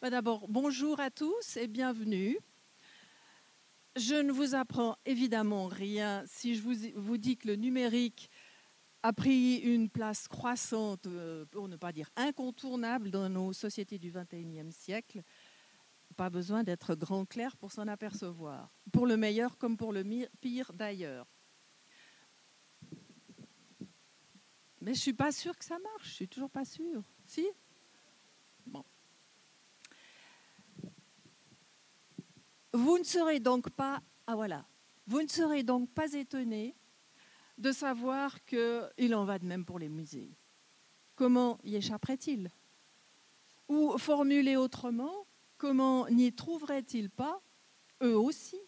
Bah, d'abord, bonjour à tous et bienvenue. Je ne vous apprends évidemment rien si je vous, dis que le numérique a pris une place croissante, euh, pour ne pas dire incontournable, dans nos sociétés du XXIe siècle. Pas besoin d'être grand clair pour s'en apercevoir, pour le meilleur comme pour le pire d'ailleurs. Mais je ne suis pas sûre que ça marche, je suis toujours pas sûre. Si? Vous ne serez donc pas, ah vous ne serez donc pas étonné de savoir qu'il en va de même pour les musées. Comment y échapperait-il Ou formulé autrement, comment n'y trouveraient-ils pas, eux aussi,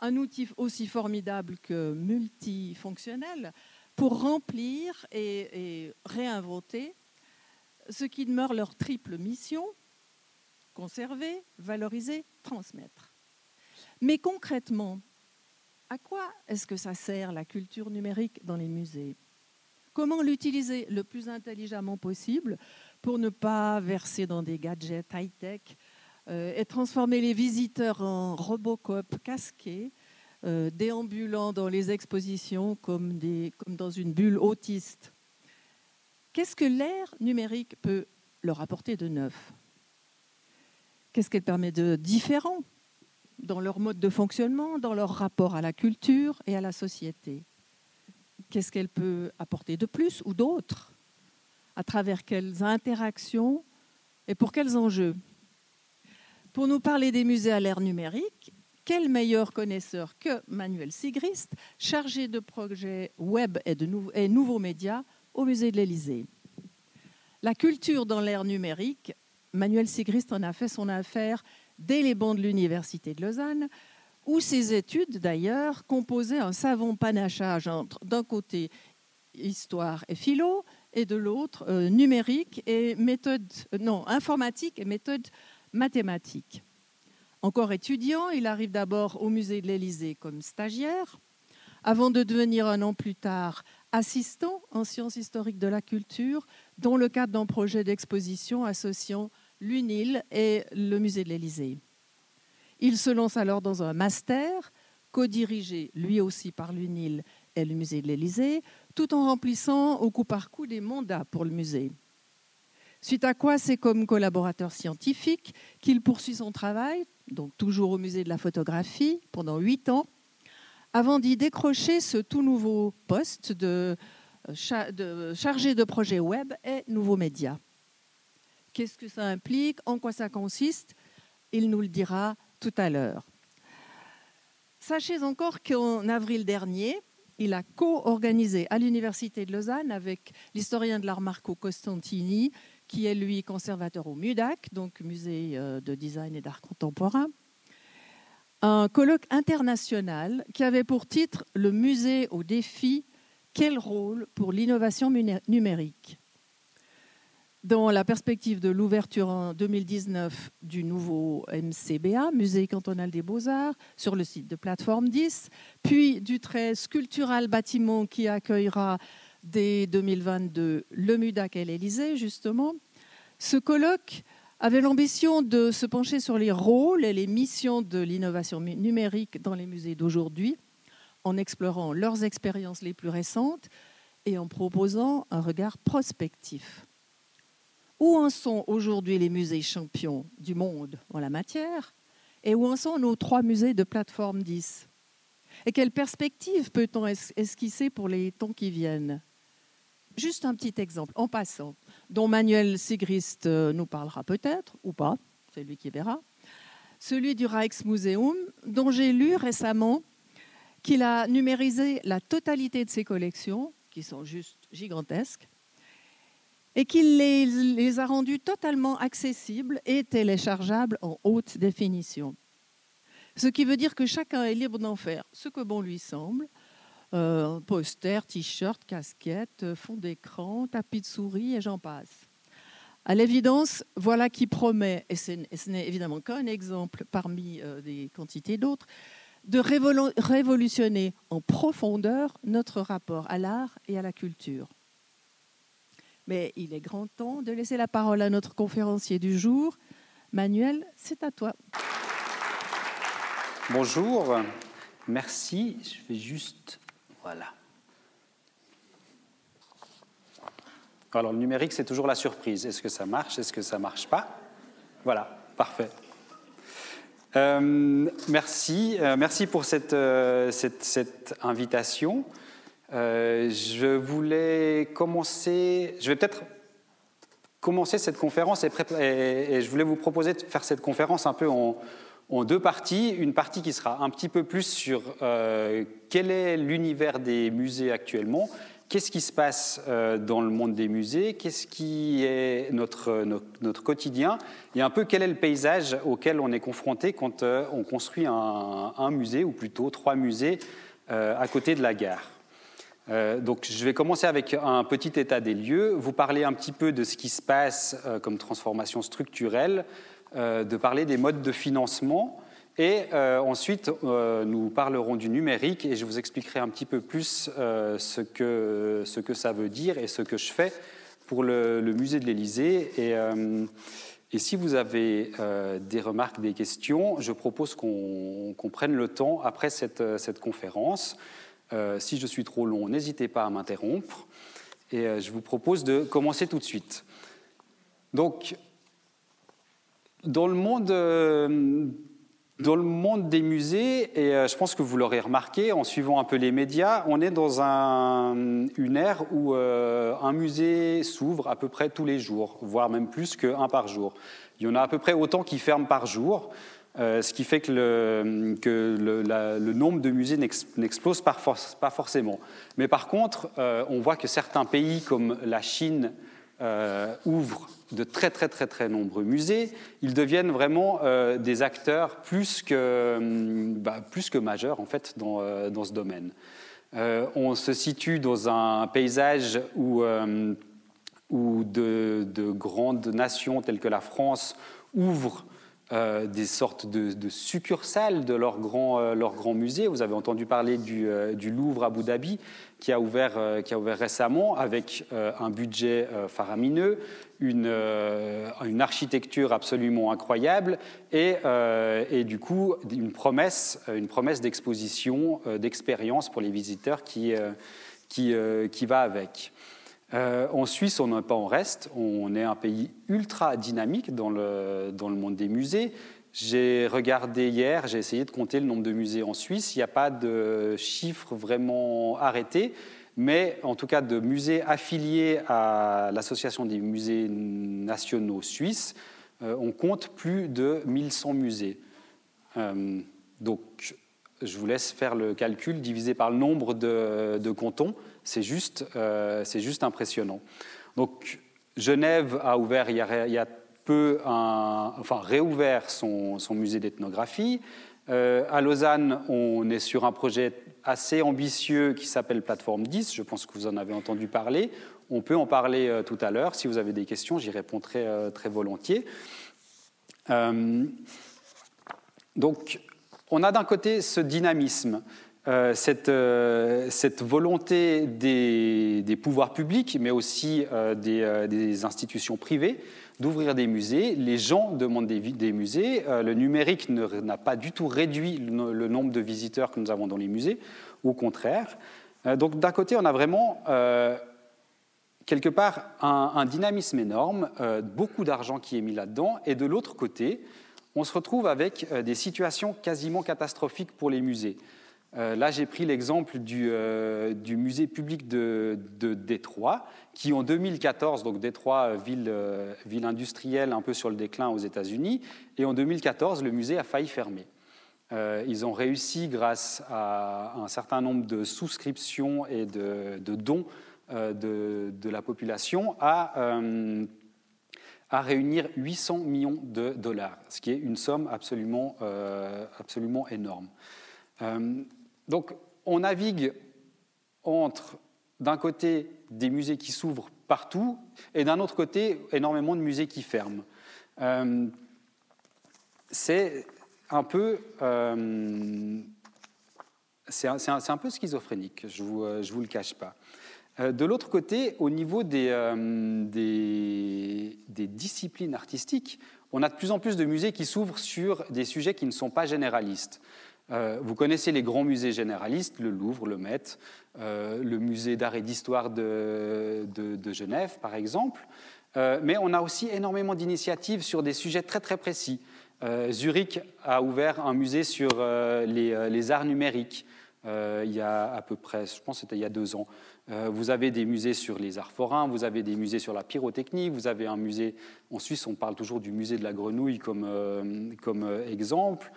un outil aussi formidable que multifonctionnel pour remplir et réinventer ce qui demeure leur triple mission, conserver, valoriser, transmettre? Mais concrètement, à quoi est-ce que ça sert la culture numérique dans les musées? Comment l'utiliser le plus intelligemment possible pour ne pas verser dans des gadgets high-tech euh, et transformer les visiteurs en Robocop casqués, euh, déambulant dans les expositions comme, comme dans une bulle autiste? Qu'est-ce que l'ère numérique peut leur apporter de neuf? Qu'est-ce qu'elle permet de différent? Dans leur mode de fonctionnement, dans leur rapport à la culture et à la société. Qu'est-ce qu'elle peut apporter de plus ou d'autre À travers quelles interactions et pour quels enjeux? Pour nous parler des musées à l'ère numérique, quel meilleur connaisseur que Manuel Sigrist, chargé de projets web et, de nouveaux médias au musée de l'Élysée? La culture dans l'ère numérique, Manuel Sigrist en a fait son affaire dès les bancs de l'Université de Lausanne, où ses études, d'ailleurs, composaient un savant panachage entre, d'un côté, histoire et philo, et de l'autre, euh, numérique et méthode, euh, non, informatique et méthode mathématique. Encore étudiant, il arrive d'abord au musée de l'Élysée comme stagiaire, avant de devenir un an plus tard assistant en sciences historiques de la culture, dans le cadre d'un projet d'exposition associant l'UNIL et le musée de l'Élysée. Il se lance alors dans un master, co-dirigé lui aussi par l'UNIL et le musée de l'Élysée, tout en remplissant au coup par coup des mandats pour le musée. Suite à quoi, c'est comme collaborateur scientifique qu'il poursuit son travail, donc toujours au musée de la photographie, pendant huit ans, avant d'y décrocher ce tout nouveau poste de, chargé de projet web et nouveaux médias. Qu'est-ce que ça implique? En quoi ça consiste? Il nous le dira tout à l'heure. Sachez encore qu'en avril dernier, il a co-organisé à l'Université de Lausanne avec l'historien de l'art Marco Costantini, qui est lui conservateur au MUDAC, donc Musée euh, de design et d'art contemporain, un colloque international qui avait pour titre Le musée au défi, quel rôle pour l'innovation numérique? Dans la perspective de l'ouverture en 2019 du nouveau MCBA, Musée cantonal des beaux-arts, sur le site de Plateforme 10, puis du très sculptural bâtiment qui accueillera dès 2022 le MUDAC et l'Élysée, justement, ce colloque avait l'ambition de se pencher sur les rôles et les missions de l'innovation numérique dans les musées d'aujourd'hui, en explorant leurs expériences les plus récentes et en proposant un regard prospectif. Où en sont aujourd'hui les musées champions du monde en la matière Et où en sont nos trois musées de plateforme 10 Et quelles perspectives peut-on esquisser pour les temps qui viennent? Juste un petit exemple, en passant, dont Manuel Sigrist euh, nous parlera peut-être, ou pas, c'est lui qui verra. Celui du Rijksmuseum, dont j'ai lu récemment qu'il a numérisé la totalité de ses collections, qui sont juste gigantesques, et qu'il les, a rendus totalement accessibles et téléchargeables en haute définition. Ce qui veut dire que chacun est libre d'en faire ce que bon lui semble. Euh, poster, t-shirt, casquette, fond d'écran, tapis de souris et j'en passe. À l'évidence, voilà qui promet, et ce n'est évidemment qu'un exemple parmi euh, des quantités d'autres, de révolutionner en profondeur notre rapport à l'art et à la culture. Mais il est grand temps de laisser la parole à notre conférencier du jour, Manuel, c'est à toi. Bonjour, merci. Je vais juste. Voilà. Alors, le numérique, c'est toujours la surprise. Est-ce que ça marche? Est-ce que ça marche pas? Voilà, parfait. Euh, merci, euh, merci pour cette, euh, cette, invitation. Je voulais commencer, je vais peut-être commencer cette conférence et, je voulais vous proposer de faire cette conférence un peu en, deux parties. Une partie qui sera un petit peu plus sur quel est l'univers des musées actuellement qu'est-ce qui se passe euh, dans le monde des musées, qu'est-ce qui est notre, notre, quotidien et un peu quel est le paysage auquel on est confronté quand euh, on construit un, musée, ou plutôt trois musées euh, à côté de la gare. Donc je vais commencer avec un petit état des lieux, vous parler un petit peu de ce qui se passe comme transformation structurelle, de parler des modes de financement, et euh, ensuite, euh, nous parlerons du numérique et je vous expliquerai un petit peu plus euh, ce, que, ce que ça veut dire et ce que je fais pour le, musée de l'Élysée. Et, et, si vous avez des remarques, des questions, je propose qu'on prenne le temps après cette, cette conférence. Si je suis trop long, n'hésitez pas à m'interrompre. Et je vous propose de commencer tout de suite. Donc, dans le monde dans le monde des musées, et euh, je pense que vous l'aurez remarqué en suivant un peu les médias, on est dans une ère où euh, un musée s'ouvre à peu près tous les jours, voire même plus qu'un par jour. Il y en a à peu près autant qui ferment par jour, euh, ce qui fait que le, nombre de musées n'explose pas, forcément. Mais par contre, on voit que certains pays comme la Chine, euh, ouvrent de très très très très nombreux musées, ils deviennent vraiment euh, des acteurs plus que, hum, bah, plus que majeurs en fait dans, euh, ce domaine. on se situe dans un paysage où, de, de, grandes nations telles que la France ouvrent euh, des sortes de, succursales de leur grand, euh, leur grand musée. Vous avez entendu parler du, euh, Louvre Abu Dhabi qui a ouvert, qui a ouvert récemment avec un budget faramineux, une, une, architecture absolument incroyable et, et, du coup une promesse, une promesse d'exposition, d'expérience pour les visiteurs qui, qui, qui va avec. Euh, en Suisse, on n'est pas en reste. On est un pays ultra dynamique dans le, dans le monde des musées. J'ai regardé hier, j'ai essayé de compter le nombre de musées en Suisse. Il n'y a pas de chiffre vraiment arrêté, mais en tout cas de musées affiliés à l'Association des musées nationaux suisses, euh, on compte plus de 1100 musées. Euh, donc, je vous laisse faire le calcul divisé par le nombre de, de cantons. C'est juste, euh, juste impressionnant. Donc, Genève a ouvert il y a, peu, enfin réouvert son, musée d'ethnographie. Euh, à Lausanne, on est sur un projet assez ambitieux qui s'appelle Plateforme 10. Je pense que vous en avez entendu parler. On peut en parler euh, tout à l'heure. Si vous avez des questions, j'y répondrai euh, très volontiers. Donc, on a d'un côté ce dynamisme. Euh, euh, cette, volonté des, pouvoirs publics, mais aussi euh, des, institutions privées, d'ouvrir des musées. Les gens demandent des, musées. le numérique n'a pas du tout réduit le, nombre de visiteurs que nous avons dans les musées, au contraire. donc d'un côté, on a vraiment quelque part un, dynamisme énorme, beaucoup d'argent qui est mis là-dedans, et de l'autre côté, on se retrouve avec des situations quasiment catastrophiques pour les musées. Euh, là, j'ai pris l'exemple du, euh, musée public de, Détroit, qui en 2014, donc Détroit, euh, ville, ville, industrielle un peu sur le déclin aux États-Unis, et en 2014, le musée a failli fermer. ils ont réussi, grâce à un certain nombre de souscriptions et de, dons de, la population, à, à, réunir 800 millions de dollars, ce qui est une somme absolument, absolument énorme. Donc on navigue entre, d'un côté, des musées qui s'ouvrent partout, et d'un autre côté, énormément de musées qui ferment. Euh, c'est un peu... Euh, un, peu schizophrénique, je ne vous, euh, vous, le cache pas. De l'autre côté, au niveau des, disciplines artistiques, on a de plus en plus de musées qui s'ouvrent sur des sujets qui ne sont pas généralistes. Euh, vous connaissez les grands musées généralistes, le Louvre, le Met, euh, le musée d'art et d'histoire de, Genève, par exemple. Euh, mais on a aussi énormément d'initiatives sur des sujets très très précis. Zurich a ouvert un musée sur les, arts numériques il y a à peu près, je pense c'était il y a deux ans. vous avez des musées sur les arts forains, vous avez des musées sur la pyrotechnie, vous avez un musée, en Suisse on parle toujours du musée de la grenouille comme, comme exemple.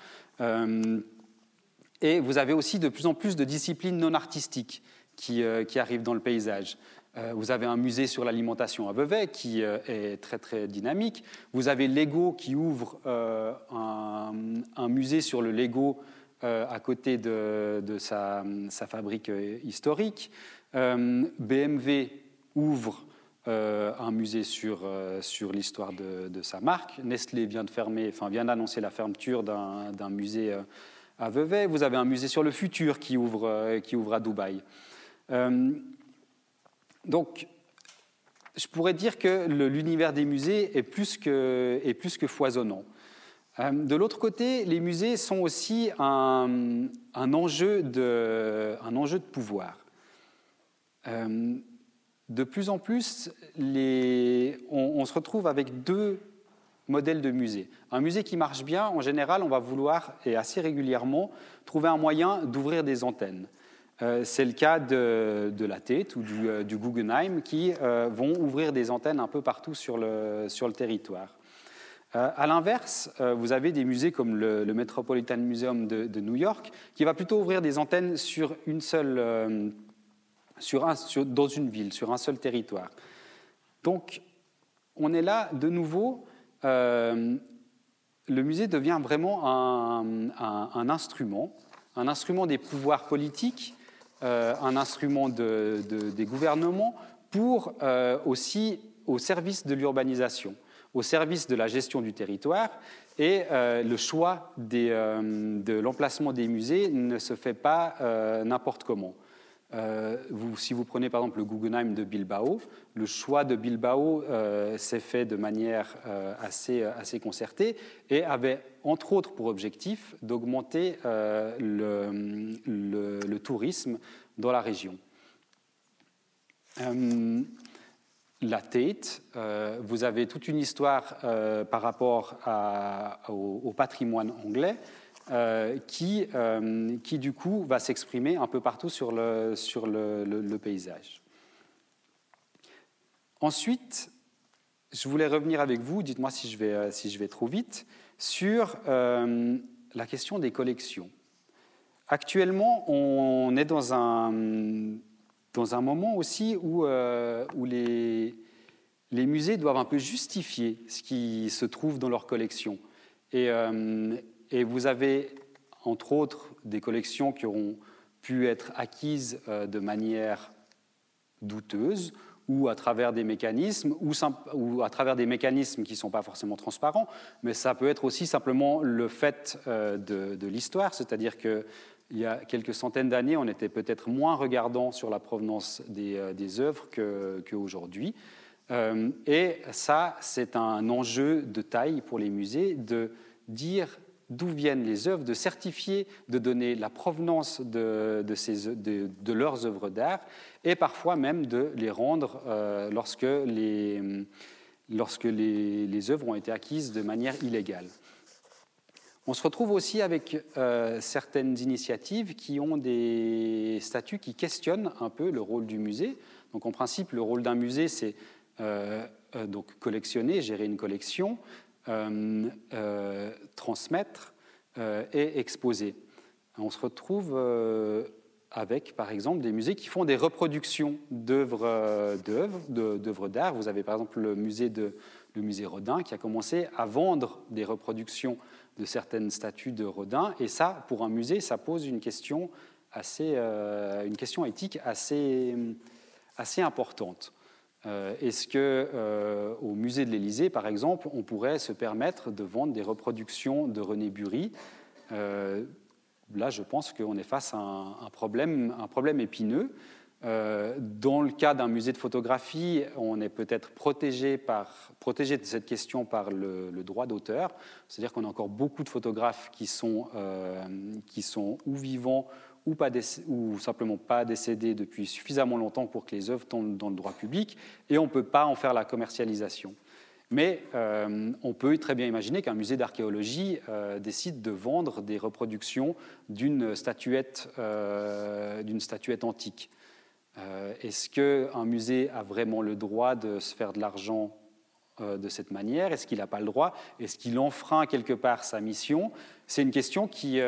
Et vous avez aussi de plus en plus de disciplines non artistiques qui, euh, arrivent dans le paysage. Euh, vous avez un musée sur l'alimentation à Vevey qui euh, est très très dynamique. Vous avez Lego qui ouvre un, musée sur le Lego à côté de, sa, fabrique historique. BMW ouvre un musée sur, sur l'histoire de, de, sa marque. Nestlé vient de fermer, enfin vient d'annoncer la fermeture d'un musée à Vevey. Vous avez un musée sur le futur qui ouvre, euh, à Dubaï. Euh, donc, je pourrais dire que l'univers des musées est plus que, foisonnant. Euh, de l'autre côté, les musées sont aussi un, enjeu, de, pouvoir. de plus en plus, on, se retrouve avec deux modèle de musée. Un musée qui marche bien, en général, on va vouloir, et assez régulièrement, trouver un moyen d'ouvrir des antennes. Euh, c'est le cas de, la Tate ou du, euh, Guggenheim qui euh, vont ouvrir des antennes un peu partout sur le, sur le territoire. à l'inverse, vous avez des musées comme le, Metropolitan Museum de, New York qui va plutôt ouvrir des antennes sur une seule, sur un, dans une ville, sur un seul territoire. Donc, on est là de nouveau euh, le musée devient vraiment un, instrument, un instrument des pouvoirs politiques, euh, un instrument des gouvernements pour euh, aussi au service de l'urbanisation, au service de la gestion du territoire. Et le choix de l'emplacement des musées ne se fait pas n'importe comment. Euh, si vous prenez par exemple le Guggenheim de Bilbao, le choix de Bilbao euh, s'est fait de manière euh, assez, assez, concertée et avait entre autres pour objectif d'augmenter le, le, tourisme dans la région. la Tate, vous avez toute une histoire par rapport au, patrimoine anglais. Euh, qui, euh, qui, du coup va s'exprimer un peu partout sur le, sur le, paysage. Ensuite, je voulais revenir avec vous, dites-moi si, je vais, euh, si je vais trop vite, sur la question des collections. Actuellement, on est dans un, dans un moment aussi où, où les, les musées doivent un peu justifier ce qui se trouve dans leurs collections. Et, et vous avez, entre autres, des collections qui auront pu être acquises euh, de manière douteuse ou à travers des mécanismes, ou, à travers des mécanismes qui ne sont pas forcément transparents, mais ça peut être aussi simplement le fait euh, de, l'histoire, c'est-à-dire qu'il y a quelques centaines d'années, on était peut-être moins regardant sur la provenance des, euh, des œuvres qu'aujourd'hui. et ça, c'est un enjeu de taille pour les musées de dire d'où viennent les œuvres, de certifier, de donner la provenance de, leurs œuvres d'art et parfois même de les rendre euh, lorsque, les, œuvres ont été acquises de manière illégale. On se retrouve aussi avec euh, certaines initiatives qui ont des statuts qui questionnent un peu le rôle du musée. Donc en principe, le rôle d'un musée, c'est euh, donc collectionner, gérer une collection, transmettre euh, et exposer. On se retrouve avec, par exemple, des musées qui font des reproductions d'œuvres d'art. Vous avez, par exemple, le musée, de, le musée Rodin qui a commencé à vendre des reproductions de certaines statues de Rodin. Et ça, pour un musée, ça pose une question, assez, une question éthique assez, assez importante. Euh, est-ce qu'au euh, musée de l'Élysée, par exemple, on pourrait se permettre de vendre des reproductions de René Bury? Euh, Là, je pense qu'on est face à un, problème, un problème, épineux. dans le cas d'un musée de photographie, on est peut-être protégé, protégé, de cette question par le, droit d'auteur, c'est-à-dire qu'on a encore beaucoup de photographes qui sont, qui sont ou vivants ou, simplement pas décédés depuis suffisamment longtemps pour que les œuvres tombent dans le droit public, et on ne peut pas en faire la commercialisation. Mais euh, on peut très bien imaginer qu'un musée d'archéologie euh, décide de vendre des reproductions d'une statuette, euh, statuette, antique. Est-ce qu'un musée a vraiment le droit de se faire de l'argent de cette manière? Est-ce qu'il n'a pas le droit? Est-ce qu'il enfreint quelque part sa mission? C'est une question qui,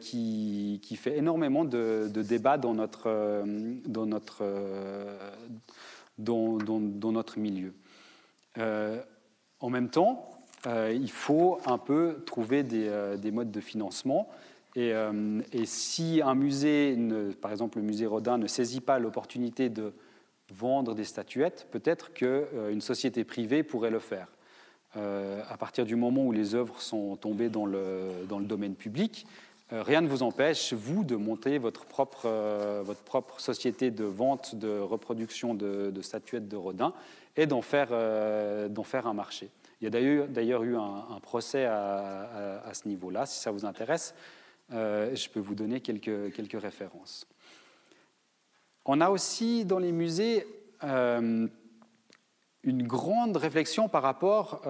qui, qui, fait énormément de, débats dans notre, dans notre, dans, dans notre milieu. Euh, en même temps, euh, il faut un peu trouver des, euh, modes de financement. Et, si un musée, par exemple le musée Rodin, ne saisit pas l'opportunité de vendre des statuettes, peut-être qu'une société privée pourrait le faire. À partir du moment où les œuvres sont tombées dans le, dans le domaine public, rien ne vous empêche, vous, de monter votre propre, votre propre société de vente, de reproduction de, statuettes de Rodin et d'en faire, euh, faire, un marché. Il y a d'ailleurs eu un, procès à, ce niveau-là. Si ça vous intéresse, euh, je peux vous donner quelques, quelques, références. On a aussi dans les musées euh, une grande réflexion par rapport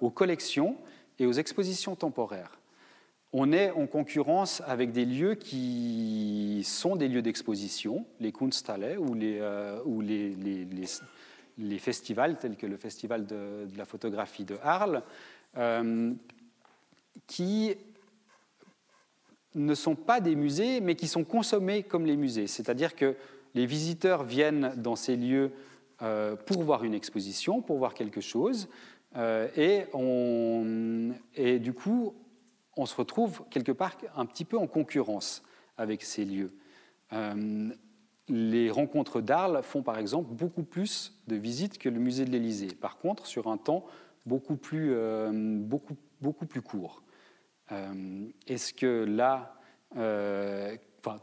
aux collections et aux expositions temporaires. On est en concurrence avec des lieux qui sont des lieux d'exposition, les Kunsthalle ou les, les festivals, tels que le Festival de, la photographie de Arles, euh, qui ne sont pas des musées, mais qui sont consommés comme les musées. C'est-à-dire que les visiteurs viennent dans ces lieux euh, pour voir une exposition, pour voir quelque chose, euh, et, on, et du coup, on se retrouve quelque part un petit peu en concurrence avec ces lieux les rencontres d'Arles font par exemple beaucoup plus de visites que le musée de l'Élysée. Par contre, sur un temps beaucoup plus, euh, beaucoup, beaucoup plus court. Euh, est-ce que là,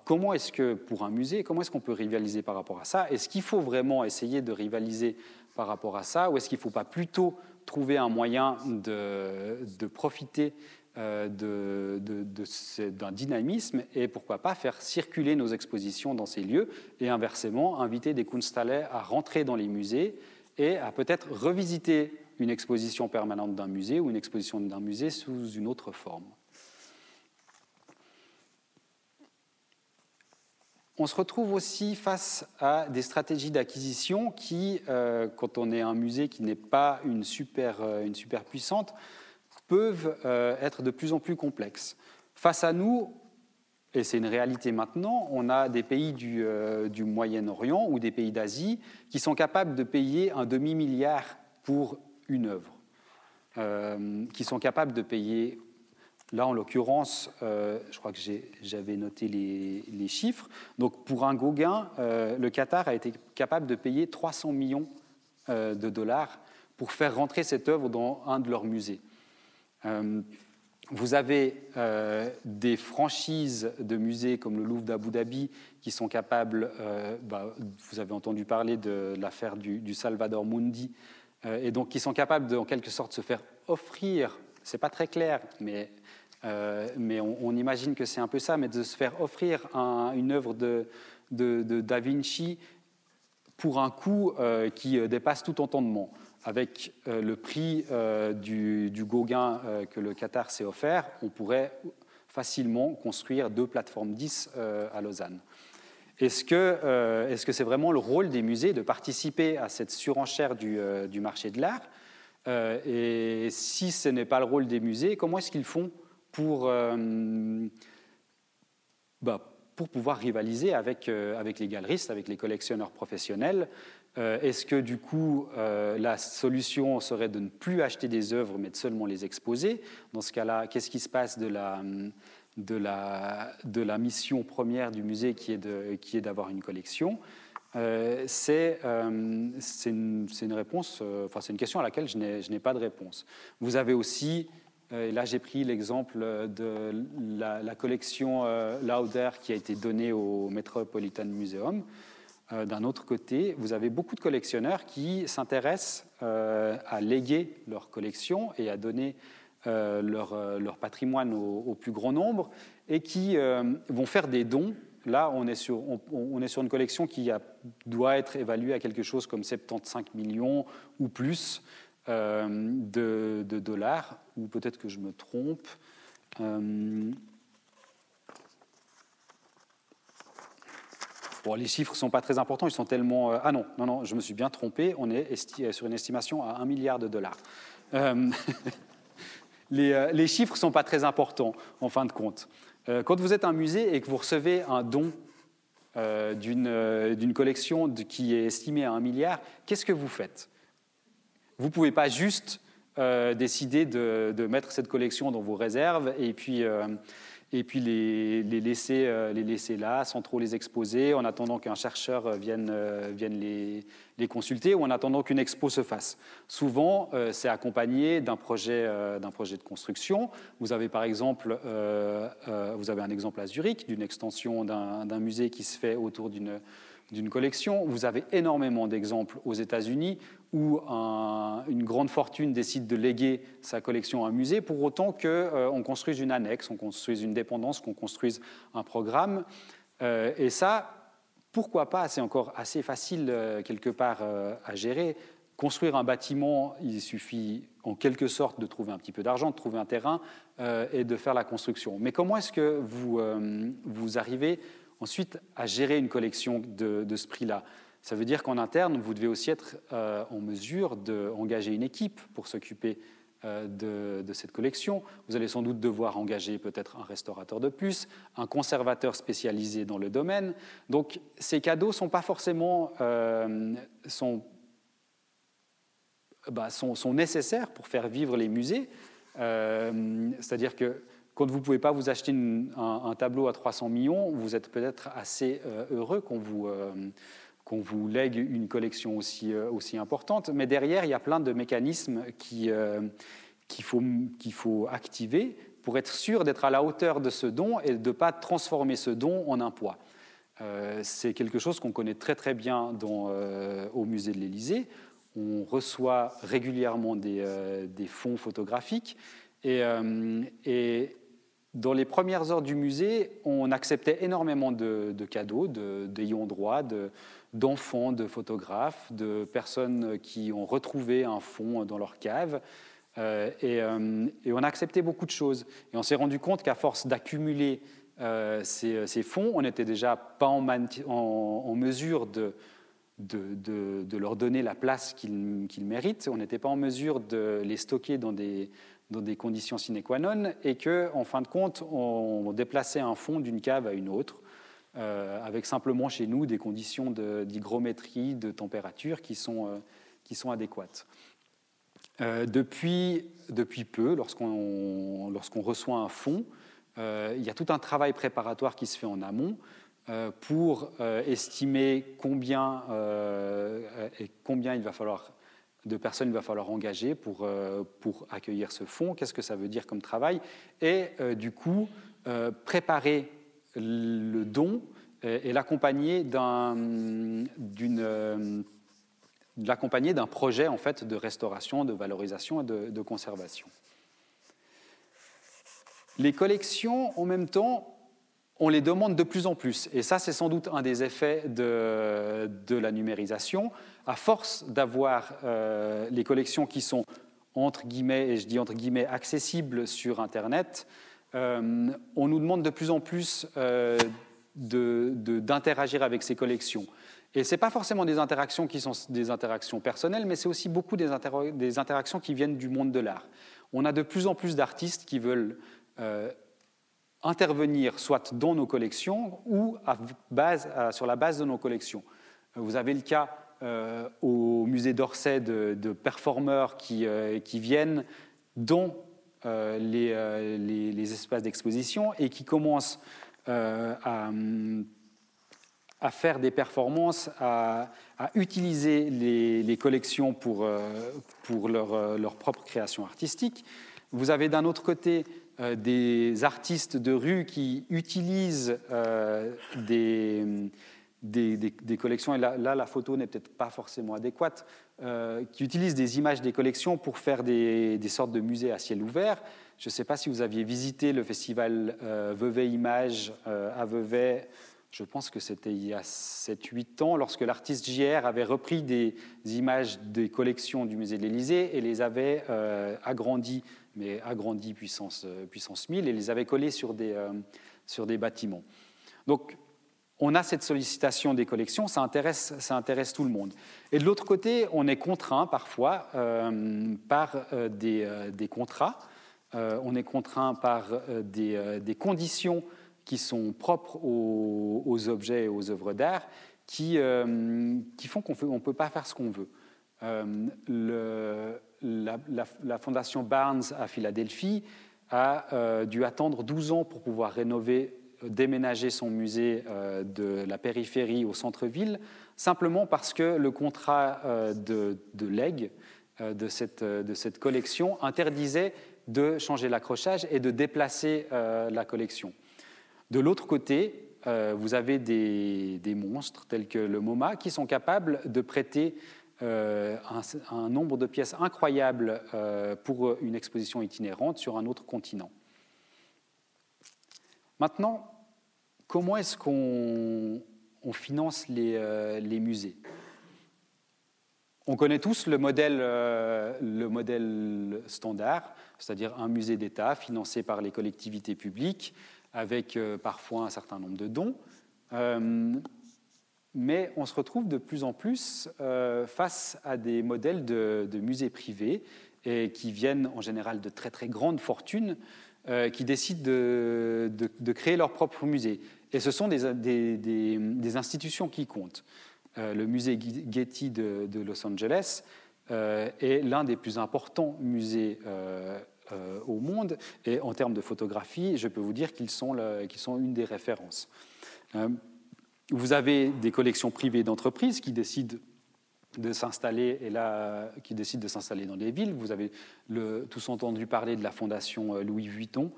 comment est-ce que pour un musée, comment est-ce qu'on peut rivaliser par rapport à ça? Est-ce qu'il faut vraiment essayer de rivaliser par rapport à ça, ou est-ce qu'il ne faut pas plutôt trouver un moyen de, profiter euh, d'un dynamisme et pourquoi pas faire circuler nos expositions dans ces lieux et inversement inviter des Kunsthalle à rentrer dans les musées et à peut-être revisiter une exposition permanente d'un musée ou une exposition d'un musée sous une autre forme? On se retrouve aussi face à des stratégies d'acquisition qui, euh, quand on est un musée qui n'est pas une super, euh, une puissante, peuvent euh, être de plus en plus complexes. Face à nous, et c'est une réalité maintenant, on a des pays du, euh, Moyen-Orient ou des pays d'Asie qui sont capables de payer un demi-milliard pour une œuvre, qui sont capables de payer, là en l'occurrence, je crois que j'avais noté les, chiffres, donc pour un Gauguin, le Qatar a été capable de payer 300 millions de dollars pour faire rentrer cette œuvre dans un de leurs musées. Euh, vous avez euh, des franchises de musées comme le Louvre d'Abu Dhabi qui sont capables, euh, bah, vous avez entendu parler de l'affaire du, Salvador Mundi, et donc qui sont capables de, en quelque sorte, se faire offrir, c'est pas très clair, mais, mais on, imagine que c'est un peu ça, mais de se faire offrir une œuvre de, de, Da Vinci pour un coût qui dépasse tout entendement avec euh, le prix euh, du, Gauguin euh, que le Qatar s'est offert, on pourrait facilement construire deux plateformes 10 à Lausanne. Est-ce que c'est -ce vraiment le rôle des musées de participer à cette surenchère du, marché de l'art? Et si ce n'est pas le rôle des musées, comment est-ce qu'ils font? Pour, bah, pour pouvoir rivaliser avec, avec les galeristes, avec les collectionneurs professionnels. Euh, est-ce que du coup, euh, la solution serait de ne plus acheter des œuvres, mais de seulement les exposer? Dans ce cas-là, qu'est-ce qui se passe de la, de, la, de la, mission première du musée qui est d'avoir une collection? Euh, c'est une, réponse, enfin c'est une question à laquelle je n'ai pas de réponse. Vous avez aussi, et là j'ai pris l'exemple de la, collection Lauder qui a été donnée au Metropolitan Museum. d'un autre côté, vous avez beaucoup de collectionneurs qui s'intéressent à léguer leur collection et à donner leur, patrimoine au, plus grand nombre et qui vont faire des dons Là, on, est sur une collection qui doit être évaluée à quelque chose comme 75 millions ou plus euh, de, dollars, ou peut-être que je me trompe. Euh, bon, les chiffres ne sont pas très importants, ils sont tellement... Euh, ah non, non, non, je me suis bien trompé, on est sur une estimation à 1 milliard de dollars. les, les, chiffres ne sont pas très importants, en fin de compte. Quand vous êtes un musée et que vous recevez un don d'une collection qui est estimée à un milliard, qu'est-ce que vous faites? Vous ne pouvez pas juste décider de, mettre cette collection dans vos réserves et puis laisser, euh, les laisser là sans trop les exposer en attendant qu'un chercheur euh, vienne, euh, les, consulter ou en attendant qu'une expo se fasse. Souvent, c'est accompagné d'un projet, d'un projet de construction. Vous avez par exemple, vous avez un exemple à Zurich d'une extension d'un musée qui se fait autour d'une d'une collection. Vous avez énormément d'exemples aux États-Unis où une grande fortune décide de léguer sa collection à un musée pour autant qu'on euh, construise une annexe, on construise une dépendance, qu'on construise un programme. Euh, et ça, pourquoi pas? C'est encore assez facile euh, quelque part à gérer. Construire un bâtiment, il suffit en quelque sorte de trouver un petit peu d'argent, de trouver un terrain et de faire la construction. Mais comment est-ce que vous, vous arrivez ensuite à gérer une collection de, ce prix-là. Ça veut dire qu'en interne, vous devez aussi être euh, en mesure d'engager une équipe pour s'occuper euh, de, cette collection. Vous allez sans doute devoir engager peut-être un restaurateur de plus, un conservateur spécialisé dans le domaine. Donc ces cadeaux sont pas forcément euh, sont, bah, sont, sont, nécessaires pour faire vivre les musées. C'est-à-dire que quand vous ne pouvez pas vous acheter un, tableau à 300 millions, vous êtes peut-être assez euh, heureux qu'on vous, euh, qu'on vous lègue une collection aussi, euh, aussi importante. Mais derrière, il y a plein de mécanismes qu'il faut, qu'il faut activer pour être sûr d'être à la hauteur de ce don et de ne pas transformer ce don en un poids. c'est quelque chose qu'on connaît très très bien au musée de l'Élysée. On reçoit régulièrement des, des fonds photographiques et, dans les premières heures du musée, on acceptait énormément de, cadeaux d'ayants droit, d'enfants, de, photographes, de personnes qui ont retrouvé un fonds dans leur cave. Euh, euh, et, on a accepté beaucoup de choses. Et on s'est rendu compte qu'à force d'accumuler euh, ces, fonds, on n'était déjà pas en, mesure de, de, leur donner la place qu'ils méritent. On n'était pas en mesure de les stocker dans des, dans des conditions sine qua non, et que, en fin de compte, on déplaçait un fond d'une cave à une autre, euh, avec simplement chez nous des conditions d'hygrométrie, de, température qui sont, euh, qui sont adéquates. Euh, depuis, depuis peu, lorsqu'on lorsqu'on reçoit un fond, il y a tout un travail préparatoire qui se fait en amont pour estimer combien, combien il va falloir de personnes il va falloir engager pour, euh, pour accueillir ce fonds, qu'est-ce que ça veut dire comme travail, et euh, du coup euh, préparer le don et, l'accompagner d'un, projet en fait de restauration, de valorisation et de, de conservation. Les collections, en même temps, on les demande de plus en plus. Et ça, c'est sans doute un des effets de, de la numérisation. À force d'avoir euh, les collections qui sont, entre guillemets, et je dis entre guillemets, accessibles sur Internet, euh, on nous demande de plus en plus euh, d'interagir avec ces collections. Et ce n'est pas forcément des interactions qui sont des interactions personnelles, mais c'est aussi beaucoup des, interactions qui viennent du monde de l'art. On a de plus en plus d'artistes qui veulent intervenir soit dans nos collections ou à base, sur la base de nos collections. Vous avez le cas euh, au musée d'Orsay de, performeurs qui, euh, qui, viennent dans euh, les, les, espaces d'exposition et qui commencent à, à, faire des performances, à, à utiliser les, collections pour, pour leur, leur, propre création artistique. Vous avez d'un autre côté euh, des artistes de rue qui utilisent euh, des, des, collections, et là, la photo n'est peut-être pas forcément adéquate, euh, qui utilisent des images des collections pour faire des, sortes de musées à ciel ouvert. Je ne sais pas si vous aviez visité le festival euh, Vevey Images euh, à Vevey, je pense que c'était il y a 7-8 ans, lorsque l'artiste JR avait repris des images des collections du musée de l'Élysée et les avait agrandies, mais agrandies puissance, puissance 1000, et les avait collées sur des, sur des bâtiments. Donc, on a cette sollicitation des collections, ça intéresse, tout le monde. Et de l'autre côté, on est contraint parfois euh, par euh, euh, des, contrats, on est contraint par des, conditions qui sont propres aux, objets et aux œuvres d'art qui, font qu'on ne peut pas faire ce qu'on veut. La, fondation Barnes à Philadelphie a dû attendre 12 ans pour pouvoir rénover déménager son musée euh, de la périphérie au centre-ville, simplement parce que le contrat euh, de, legs euh, de cette, collection interdisait de changer l'accrochage et de déplacer la collection. De l'autre côté, vous avez des, des, monstres tels que le MoMA qui sont capables de prêter un, un, nombre de pièces incroyables pour une exposition itinérante sur un autre continent. Maintenant, comment est-ce qu'on finance euh, les, musées? On connaît tous le modèle, euh, le modèle standard, c'est-à-dire un musée d'État financé par les collectivités publiques, avec euh, parfois un certain nombre de dons. mais on se retrouve de plus en plus face à des modèles de, musées privés qui viennent en général de très très grandes fortunes euh, qui décident de, créer leur propre musée. Et ce sont des, institutions qui comptent. Euh, le musée Getty de, Los Angeles euh, est l'un des plus importants musées au monde. Et en termes de photographie, je peux vous dire qu'ils sont, sont, une des références. vous avez des collections privées d'entreprises qui décident de s'installer et là qui décident de s'installer dans des villes. Vous avez tous entendu parler de la fondation euh, Louis Vuitton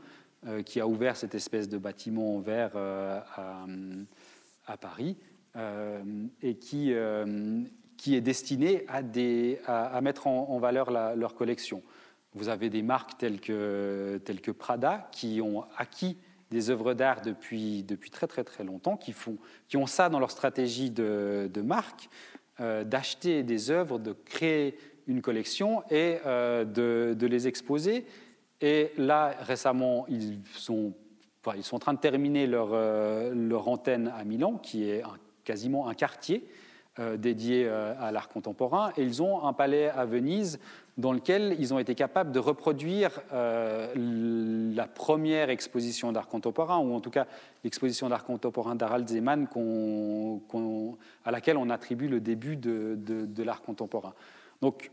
euh, qui a ouvert cette espèce de bâtiment en verre euh, à, Paris et qui, qui est destiné à, des, à, mettre en, valeur leur collection. Vous avez des marques telles que, telles que Prada qui ont acquis des œuvres d'art depuis, depuis très très très longtemps, qui, font, qui ont ça dans leur stratégie de, de marque. Euh, d'acheter des œuvres, de créer une collection et euh, de, les exposer. Et là, récemment, ils sont, ils sont en train de terminer leur, euh, leur antenne à Milan, qui est quasiment un quartier dédié à l'art contemporain. Et ils ont un palais à Venise dans lequel ils ont été capables de reproduire euh, la première exposition d'art contemporain, ou en tout cas l'exposition d'art contemporain d'Harald Zeman à laquelle on attribue le début de, l'art contemporain. Donc,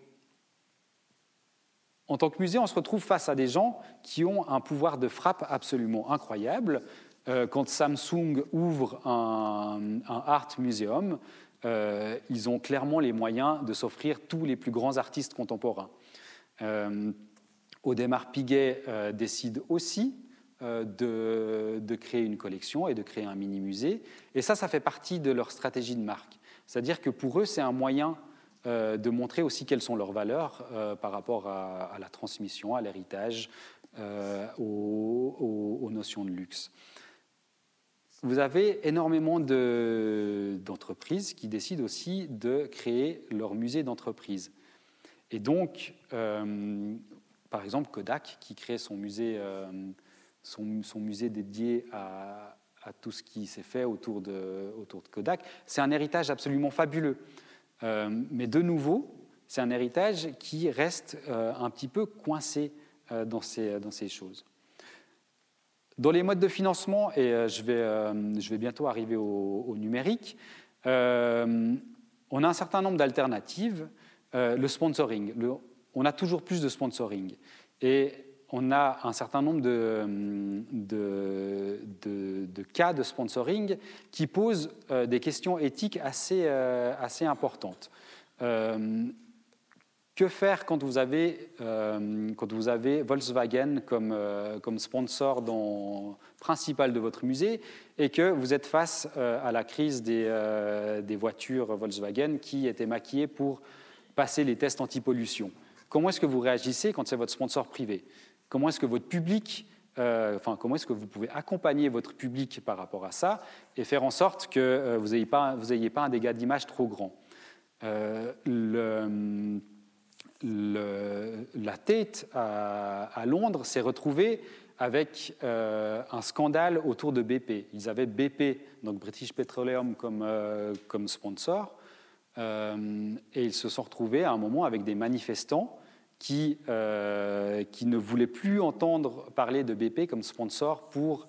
en tant que musée, on se retrouve face à des gens qui ont un pouvoir de frappe absolument incroyable. Euh, quand Samsung ouvre un Art Museum, euh, ils ont clairement les moyens de s'offrir tous les plus grands artistes contemporains. Euh, Audemars Piguet euh, décide aussi de, créer une collection et de créer un mini-musée. Et ça, ça fait partie de leur stratégie de marque. C'est-à-dire que pour eux, c'est un moyen de montrer aussi quelles sont leurs valeurs par rapport à, la transmission, à l'héritage, aux, notions de luxe vous avez énormément d'entreprises qui décident aussi de créer leur musée d'entreprise. Et donc, euh, par exemple, Kodak, qui crée son musée, euh, son, musée dédié à, tout ce qui s'est fait autour de, autour de Kodak, c'est un héritage absolument fabuleux. Euh, mais de nouveau, c'est un héritage qui reste un petit peu coincé dans ces, dans ces choses. Dans les modes de financement, et euh, je vais, euh, je vais bientôt arriver au, numérique, euh, on a un certain nombre d'alternatives. le sponsoring, on a toujours plus de sponsoring. Et on a un certain nombre de, cas de sponsoring qui posent des questions éthiques assez importantes. Que faire quand vous avez, euh, quand vous avez Volkswagen comme, euh, comme sponsor principal de votre musée et que vous êtes face euh, à la crise des, des, voitures Volkswagen qui étaient maquillées pour passer les tests anti-pollution. Comment est-ce que vous réagissez quand c'est votre sponsor privé? Comment est-ce que votre public enfin, comment est-ce que vous pouvez accompagner votre public par rapport à ça et faire en sorte que vous n'ayez pas, pas un dégât d'image trop grand? La tête à, Londres s'est retrouvée avec euh, un scandale autour de BP. Ils avaient BP, donc British Petroleum, comme, euh, sponsor, euh, et ils se sont retrouvés à un moment avec des manifestants qui, qui ne voulaient plus entendre parler de BP comme sponsor pour,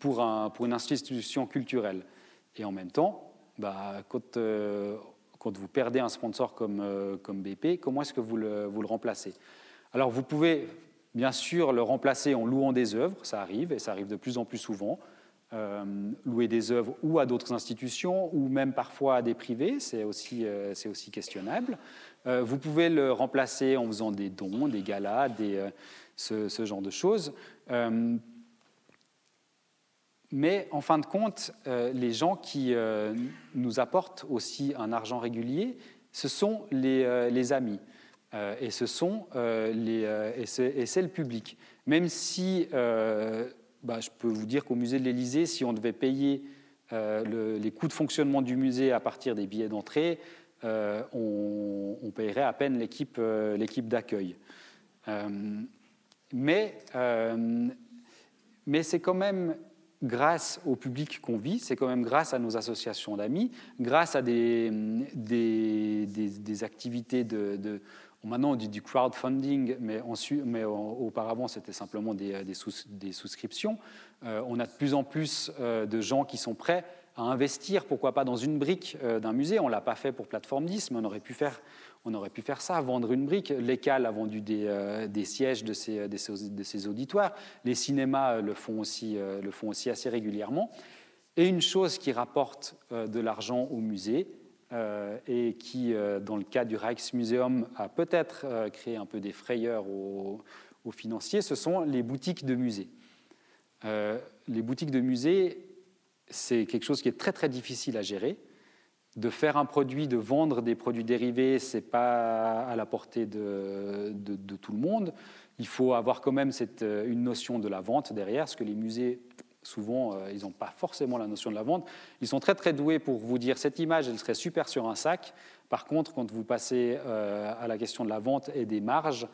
pour une institution culturelle. Et en même temps, bah, quand quand vous perdez un sponsor comme, euh, comme BP, comment est-ce que vous le, vous le remplacez? Alors vous pouvez bien sûr le remplacer en louant des œuvres, ça arrive, et ça arrive de plus en plus souvent. Euh, louer des œuvres ou à d'autres institutions, ou même parfois à des privés, c'est aussi, euh, aussi questionnable. vous pouvez le remplacer en faisant des dons, des galas, des, ce, genre de choses. Mais en fin de compte, euh, les gens qui euh, nous apportent aussi un argent régulier, ce sont les, euh, amis. et ce sont les, et c'est le public. Même si, bah, je peux vous dire qu'au musée de l'Élysée, si on devait payer les coûts de fonctionnement du musée à partir des billets d'entrée, on, on, payerait à peine l'équipe d'accueil. mais mais c'est quand même grâce au public qu'on vit, c'est quand même grâce à nos associations d'amis, grâce à des, des, activités de, Maintenant, on dit du crowdfunding, mais, auparavant, c'était simplement des, des, souscriptions. Euh, on a de plus en plus euh, de gens qui sont prêts à investir, pourquoi pas dans une brique euh, d'un musée. On ne l'a pas fait pour Plateforme 10, mais on aurait pu faire on aurait pu faire ça, vendre une brique. L'ECAL a vendu des, euh, sièges de de, auditoires. Les cinémas euh, le font, aussi, euh, le font aussi assez régulièrement. Et une chose qui rapporte de l'argent au musée, et qui, dans le cas du Rijksmuseum, a peut-être créé un peu des frayeurs aux, aux, financiers, ce sont les boutiques de musées. les boutiques de musées, c'est quelque chose qui est très très difficile à gérer de faire un produit, de vendre des produits dérivés, ce n'est pas à la portée de, tout le monde. Il faut avoir quand même cette, euh, une notion de la vente derrière, parce que les musées, souvent, euh, ils n'ont pas forcément la notion de la vente. Ils sont très très doués pour vous dire cette image, elle serait super sur un sac. Par contre, quand vous passez euh, à la question de la vente et des marges,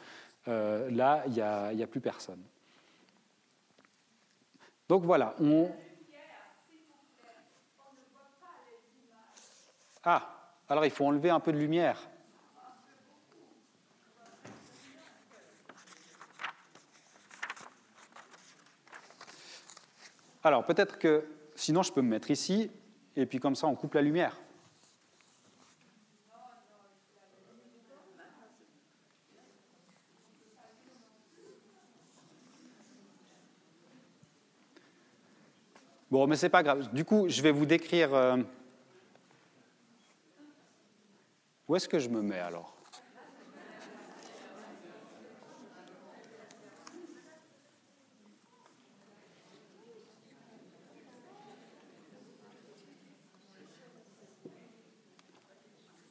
là, il n'y a, plus personne. Donc voilà, Ah, alors il faut enlever un peu de lumière. Alors peut-être que sinon je peux me mettre ici et puis comme ça on coupe la lumière. Bon, mais c'est pas grave. Du coup, je vais vous décrire. Euh, Où est-ce que je me mets alors?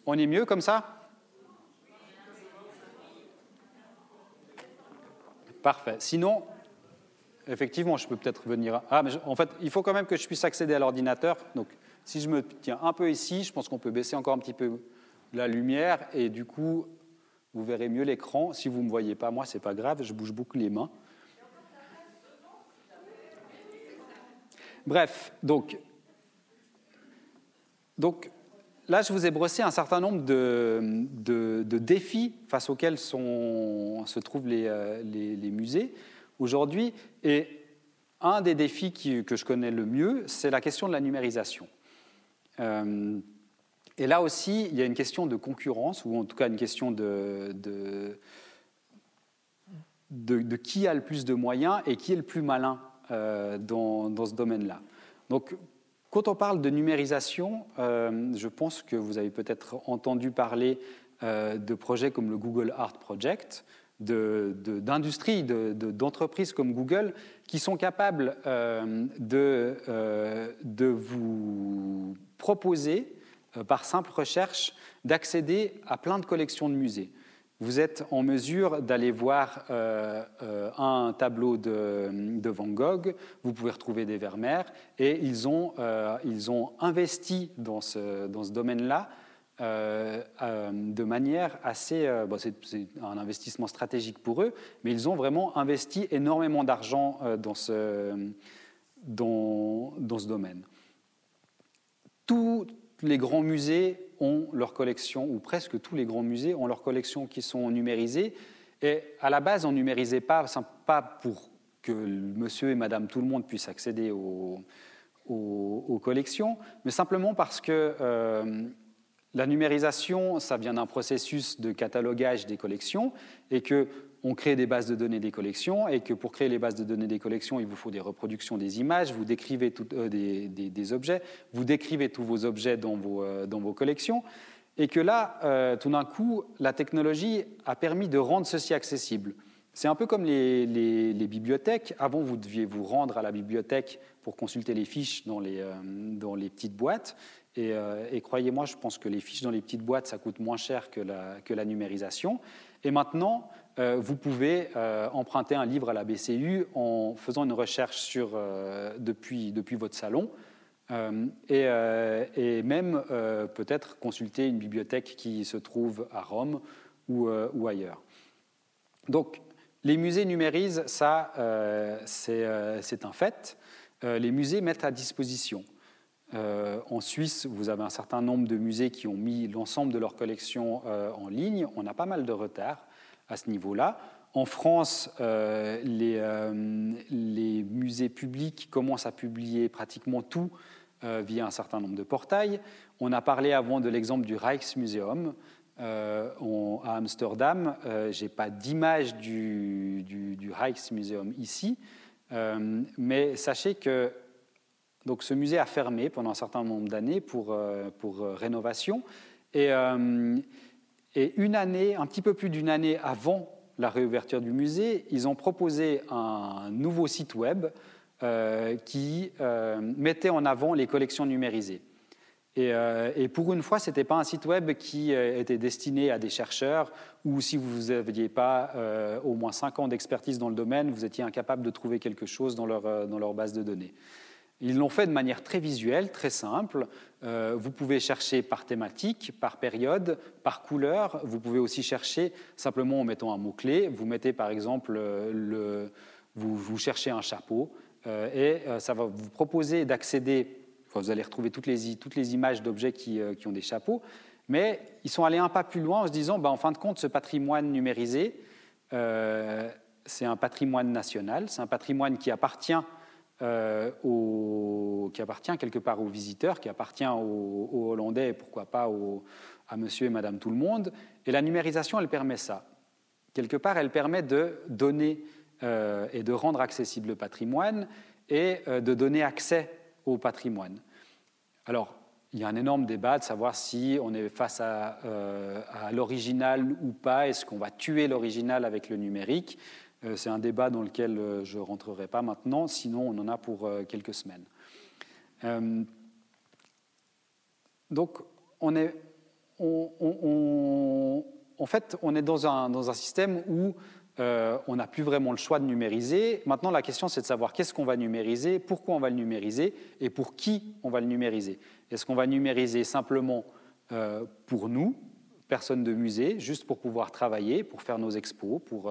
On est mieux comme ça? Parfait. Sinon, effectivement, je peux peut-être venir. Ah, mais en fait, il faut quand même que je puisse accéder à l'ordinateur. Donc, si je me tiens un peu ici, je pense qu'on peut baisser encore un petit peu la lumière et du coup, vous verrez mieux l'écran. Si vous ne me voyez pas, moi, c'est pas grave, je bouge beaucoup les mains. Bref, donc, donc là, je vous ai brossé un certain nombre de, de, défis face auxquels sont, se trouvent les, euh, les, musées aujourd'hui. Et un des défis que je connais le mieux, c'est la question de la numérisation. Euh, et là aussi, il y a une question de concurrence, ou en tout cas une question de, de, qui a le plus de moyens et qui est le plus malin euh, dans, dans, ce domaine-là. Donc, quand on parle de numérisation, euh, je pense que vous avez peut-être entendu parler de projets comme le Google Art Project, d'industries, de, d'entreprises comme Google, qui sont capables de, de vous proposer, par simple recherche, d'accéder à plein de collections de musées vous êtes en mesure d'aller voir euh, euh, un tableau de, Van Gogh, vous pouvez retrouver des Vermeer, et ils ont, euh, ils ont investi dans ce, dans ce domaine-là de manière assez... C'est un investissement stratégique pour eux, mais ils ont vraiment investi énormément d'argent dans ce, dans, dans ce domaine. Tous les grands musées ont leur collection, ou presque tous les grands musées ont leurs collections qui sont numérisées. Et à la base, on numérisait pas, pas pour que monsieur et madame tout le monde puissent accéder aux, aux, collections, mais simplement parce que euh, la numérisation, ça vient d'un processus de catalogage des collections et que on crée des bases de données des collections et que pour créer les bases de données des collections, il vous faut des reproductions des images, vous décrivez euh, des, objets, vous décrivez tous vos objets dans vos, euh, collections, et que là, euh, tout d'un coup, la technologie a permis de rendre ceci accessible. C'est un peu comme les, bibliothèques. Avant, vous deviez vous rendre à la bibliothèque pour consulter les fiches dans les, petites boîtes. Et, croyez-moi, je pense que les fiches dans les petites boîtes, ça coûte moins cher que la numérisation. Et maintenant, euh, vous pouvez euh, emprunter un livre à la BCU en faisant une recherche euh, depuis, votre salon et, et, même peut-être consulter une bibliothèque qui se trouve à Rome ou, ou ailleurs. Donc, les musées numérisent, ça, c'est un fait. les musées mettent à disposition. En Suisse, vous avez un certain nombre de musées qui ont mis l'ensemble de leur collection en ligne. On a pas mal de retard à ce niveau-là. En France, euh, euh, les, musées publics commencent à publier pratiquement tout euh, via un certain nombre de portails. On a parlé avant de l'exemple du Rijksmuseum à Amsterdam. Je n'ai pas d'image du, Rijksmuseum ici, mais sachez que donc, ce musée a fermé pendant un certain nombre d'années pour, pour rénovation. Et et une année, un petit peu plus d'une année avant la réouverture du musée, ils ont proposé un nouveau site web euh, qui euh, mettait en avant les collections numérisées. Euh, et, pour une fois, ce n'était pas un site web qui était destiné à des chercheurs ou si vous n'aviez pas au moins cinq ans d'expertise dans le domaine, vous étiez incapable de trouver quelque chose dans leur, dans leur base de données. Ils l'ont fait de manière très visuelle, très simple. Euh, vous pouvez chercher par thématique, par période, par couleur. Vous pouvez aussi chercher simplement en mettant un mot-clé. Vous mettez par exemple, le, vous, cherchez un chapeau euh, et euh, ça va vous proposer d'accéder. vous allez retrouver toutes les, toutes les images d'objets qui, qui, ont des chapeaux. Mais ils sont allés un pas plus loin en se disant, bah, en fin de compte, ce patrimoine numérisé, c'est un patrimoine national, c'est un patrimoine qui appartient euh, qui appartient quelque part aux visiteurs, qui appartient aux, Hollandais et pourquoi pas à monsieur et madame tout le monde. Et la numérisation, elle permet ça. Quelque part, elle permet de donner euh, et de rendre accessible le patrimoine et euh, de donner accès au patrimoine. Alors, il y a un énorme débat de savoir si on est face à, l'original ou pas. Est-ce qu'on va tuer l'original avec le numérique? C'est un débat dans lequel euh, je ne rentrerai pas maintenant, sinon on en a pour euh, quelques semaines. donc, on est, en fait, on est dans un, dans un système où on n'a plus vraiment le choix de numériser. Maintenant, la question, c'est de savoir qu'est-ce qu'on va numériser, pourquoi on va le numériser et pour qui on va le numériser. Est-ce qu'on va numériser simplement pour nous, personnes de musée, juste pour pouvoir travailler, pour faire nos expos, pour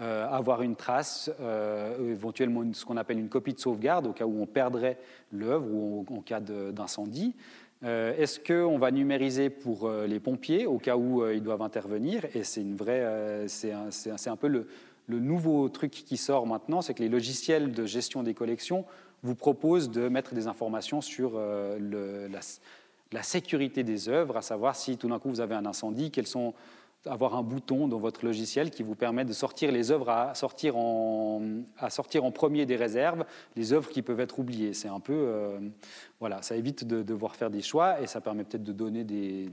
euh, avoir une trace, euh, éventuellement ce qu'on appelle une copie de sauvegarde au cas où on perdrait l'œuvre ou en, cas d'incendie. Euh, est-ce qu'on va numériser pour les pompiers au cas où ils doivent intervenir? Et c'est une vraie, c'est un, un, peu le, nouveau truc qui sort maintenant, c'est que les logiciels de gestion des collections vous proposent de mettre des informations sur la, la, sécurité des œuvres, à savoir si tout d'un coup vous avez un incendie, quels sont avoir un bouton dans votre logiciel qui vous permet de sortir les œuvres à sortir en, à sortir en premier des réserves, les œuvres qui peuvent être oubliées. C'est un peu, euh, voilà, ça évite de devoir faire des choix et ça permet peut-être de donner des,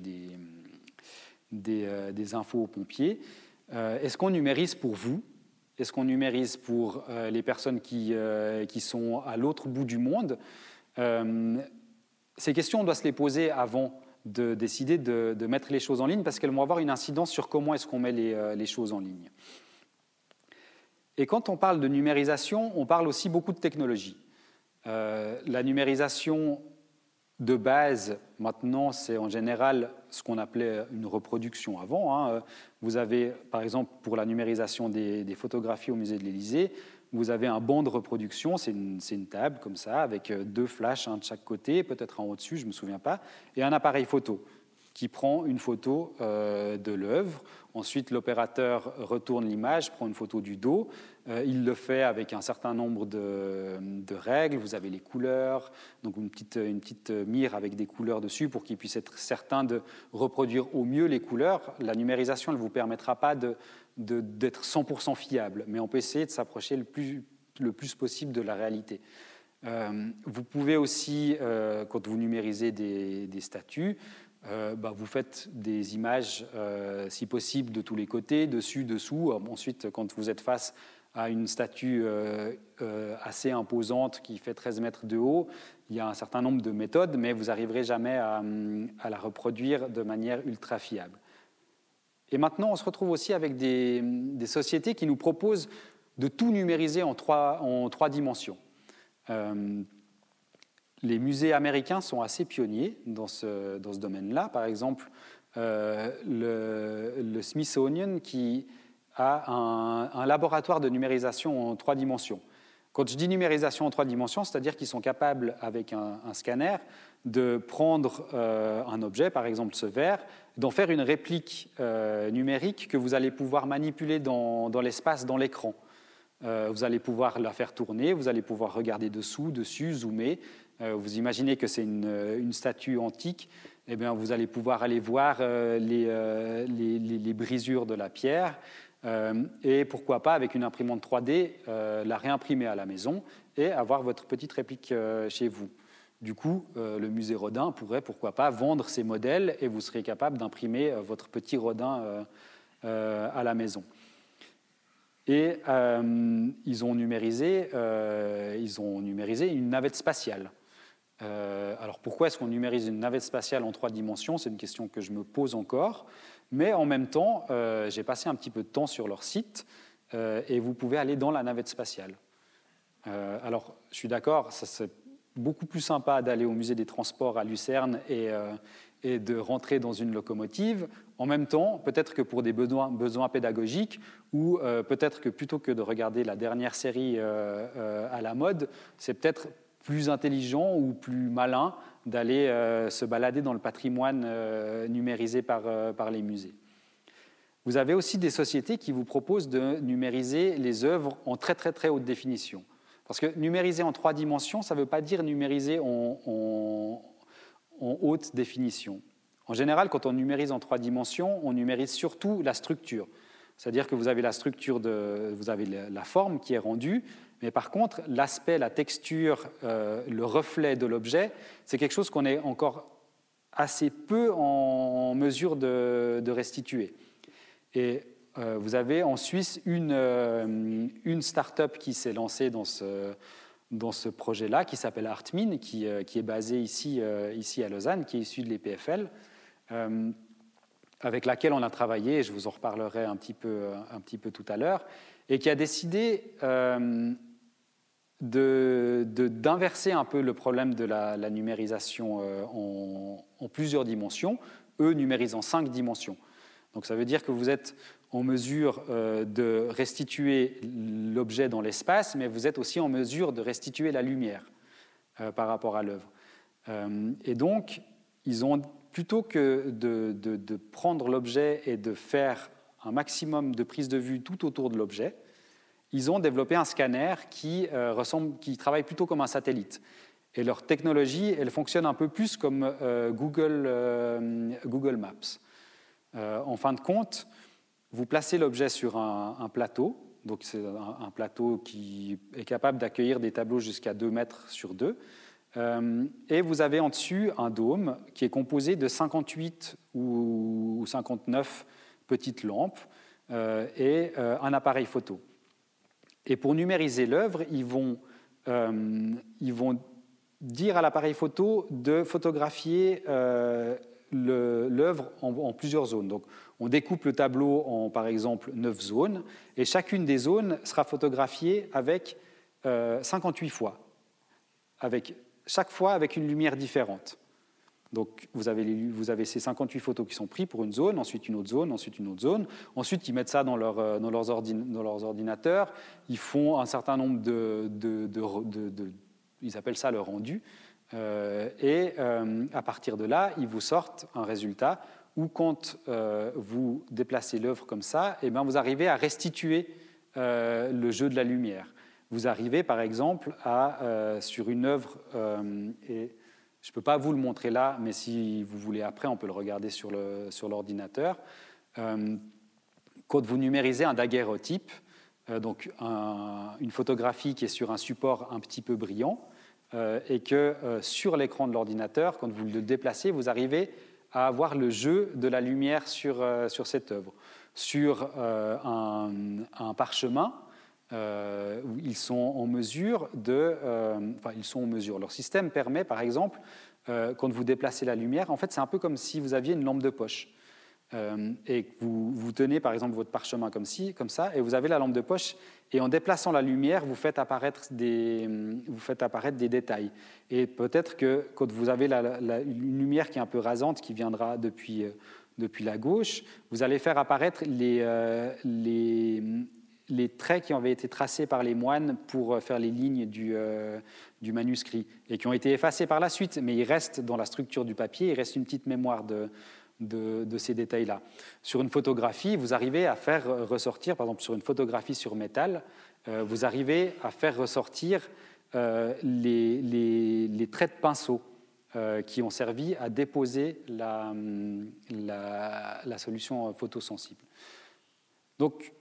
des, infos aux pompiers. Est-ce qu'on numérise pour vous? Est-ce qu'on numérise pour les personnes qui, qui sont à l'autre bout du monde? Ces questions, on doit se les poser avant de décider de, mettre les choses en ligne parce qu'elles vont avoir une incidence sur comment est-ce qu'on met les, choses en ligne. Et quand on parle de numérisation, on parle aussi beaucoup de technologie. la numérisation de base, maintenant, c'est en général ce qu'on appelait une reproduction avant. Hein. Vous avez, par exemple, pour la numérisation des, photographies au musée de l'Élysée, vous avez un banc de reproduction, c'est une, table comme ça, avec deux flashs, un de chaque côté, peut-être un au-dessus, je ne me souviens pas, et un appareil photo qui prend une photo euh, de l'œuvre. Ensuite, l'opérateur retourne l'image, prend une photo du dos. Euh, il le fait avec un certain nombre de, règles. Vous avez les couleurs, donc une petite, mire avec des couleurs dessus pour qu'il puisse être certain de reproduire au mieux les couleurs. La numérisation ne vous permettra pas d'être de, 100% fiable, mais on peut essayer de s'approcher le plus, le plus possible de la réalité. Euh, vous pouvez aussi, quand vous numérisez des, des statues, euh, bah, vous faites des images, euh, si possible, de tous les côtés, dessus, dessous. Ensuite, quand vous êtes face à une statue euh, assez imposante qui fait 13 mètres de haut, il y a un certain nombre de méthodes, mais vous n'arriverez jamais à, la reproduire de manière ultra fiable. Et maintenant, on se retrouve aussi avec des, sociétés qui nous proposent de tout numériser en trois, en trois dimensions les musées américains sont assez pionniers dans ce, dans ce domaine-là. Par exemple, euh, le, Smithsonian qui a un, laboratoire de numérisation en trois dimensions. Quand je dis numérisation en trois dimensions, c'est-à-dire qu'ils sont capables, avec un, scanner, de prendre euh, un objet, par exemple ce verre, d'en faire une réplique euh, numérique que vous allez pouvoir manipuler dans, l'espace, dans l'écran. vous allez pouvoir la faire tourner, vous allez pouvoir regarder dessous, dessus, zoomer, euh, vous imaginez que c'est une, statue antique, eh bien, vous allez pouvoir aller voir euh, euh, les, les, brisures de la pierre et pourquoi pas, avec une imprimante 3D, la réimprimer à la maison et avoir votre petite réplique chez vous. Du coup, le musée Rodin pourrait, pourquoi pas, vendre ces modèles et vous serez capable d'imprimer votre petit Rodin à la maison. Et ils, ont numérisé, ils ont numérisé une navette spatiale. Euh, alors pourquoi est-ce qu'on numérise une navette spatiale en trois dimensions? C'est une question que je me pose encore. Mais en même temps, euh, j'ai passé un petit peu de temps sur leur site euh, et vous pouvez aller dans la navette spatiale. alors je suis d'accord, c'est beaucoup plus sympa d'aller au musée des transports à Lucerne et, et, de rentrer dans une locomotive. En même temps, peut-être que pour des besoins, pédagogiques ou peut-être que plutôt que de regarder la dernière série à la mode, c'est peut-être plus intelligent ou plus malin d'aller euh, se balader dans le patrimoine euh, numérisé par, euh, par les musées. Vous avez aussi des sociétés qui vous proposent de numériser les œuvres en très très très haute définition. Parce que numériser en trois dimensions, ça ne veut pas dire numériser en, haute définition. En général, quand on numérise en trois dimensions, on numérise surtout la structure. C'est-à-dire que vous avez la structure, de, vous avez la forme qui est rendue, mais par contre, l'aspect, la texture, euh, le reflet de l'objet, c'est quelque chose qu'on est encore assez peu en mesure de, restituer. Et euh, vous avez en Suisse une, euh, start-up qui s'est lancée dans ce, projet-là, qui s'appelle Artmin, qui, qui, est basée ici, ici à Lausanne, qui est issue de l'EPFL, avec laquelle on a travaillé, je vous en reparlerai un petit peu, un petit peu tout à l'heure, et qui a décidé d'inverser un peu le problème de la, numérisation euh, en, plusieurs dimensions. Eux numérisent en cinq dimensions. Donc ça veut dire que vous êtes en mesure euh, de restituer l'objet dans l'espace, mais vous êtes aussi en mesure de restituer la lumière euh, par rapport à l'œuvre. et donc, ils ont, plutôt que de, de prendre l'objet et de faire un maximum de prise de vue tout autour de l'objet, ils ont développé un scanner qui, euh, ressemble, qui travaille plutôt comme un satellite. Et leur technologie, elle fonctionne un peu plus comme euh, Google, euh, Google, Maps. en fin de compte, vous placez l'objet sur un, plateau, donc c'est un, plateau qui est capable d'accueillir des tableaux jusqu'à 2 mètres sur 2. et vous avez en dessus un dôme qui est composé de 58 ou 59 petites lampes et un appareil photo. Et pour numériser l'œuvre, ils vont, ils vont dire à l'appareil photo de photographier l'œuvre en, plusieurs zones. On découpe le tableau en, par exemple, neuf zones, et chacune des zones sera photographiée avec 58 euh, fois, avec, chaque fois avec une lumière différente. Donc, vous avez, vous avez, ces 58 photos qui sont prises pour une zone, ensuite une autre zone, ensuite une autre zone. Ensuite, ils mettent ça dans, leur, euh, dans, leurs, ordinateurs. Ils font un certain nombre de, ils appellent ça le rendu. Euh, et à partir de là, ils vous sortent un résultat où quand euh, vous déplacez l'œuvre comme ça, eh bien vous arrivez à restituer le jeu de la lumière. Vous arrivez par exemple à, sur une œuvre, et je ne peux pas vous le montrer là, mais si vous voulez après, on peut le regarder sur l'ordinateur. Quand vous numérisez un daguerreotype, donc une photographie qui est sur un support un petit peu brillant, euh, et que euh, sur l'écran de l'ordinateur, quand vous le déplacez, vous arrivez à avoir le jeu de la lumière sur, euh, sur cette œuvre. Sur un, parchemin, ils sont en mesure de... enfin, ils sont en mesure. Leur système permet, par exemple, quand vous déplacez la lumière, en fait, c'est un peu comme si vous aviez une lampe de poche. Euh, et vous, vous tenez par exemple votre parchemin comme, ci, comme ça, et vous avez la lampe de poche, et en déplaçant la lumière, vous faites apparaître des, vous faites apparaître des détails. Et peut-être que quand vous avez la, une lumière qui est un peu rasante, qui viendra depuis, euh, depuis la gauche, vous allez faire apparaître les, euh, les, les, traits qui avaient été tracés par les moines pour faire les lignes du, du manuscrit, et qui ont été effacés par la suite, mais ils restent dans la structure du papier, il reste une petite mémoire de de, ces détails-là. Sur une photographie, vous arrivez à faire ressortir, par exemple sur une photographie sur métal, euh, vous arrivez à faire ressortir euh, les, traits de pinceau euh, qui ont servi à déposer la, la, solution photosensible. Donc,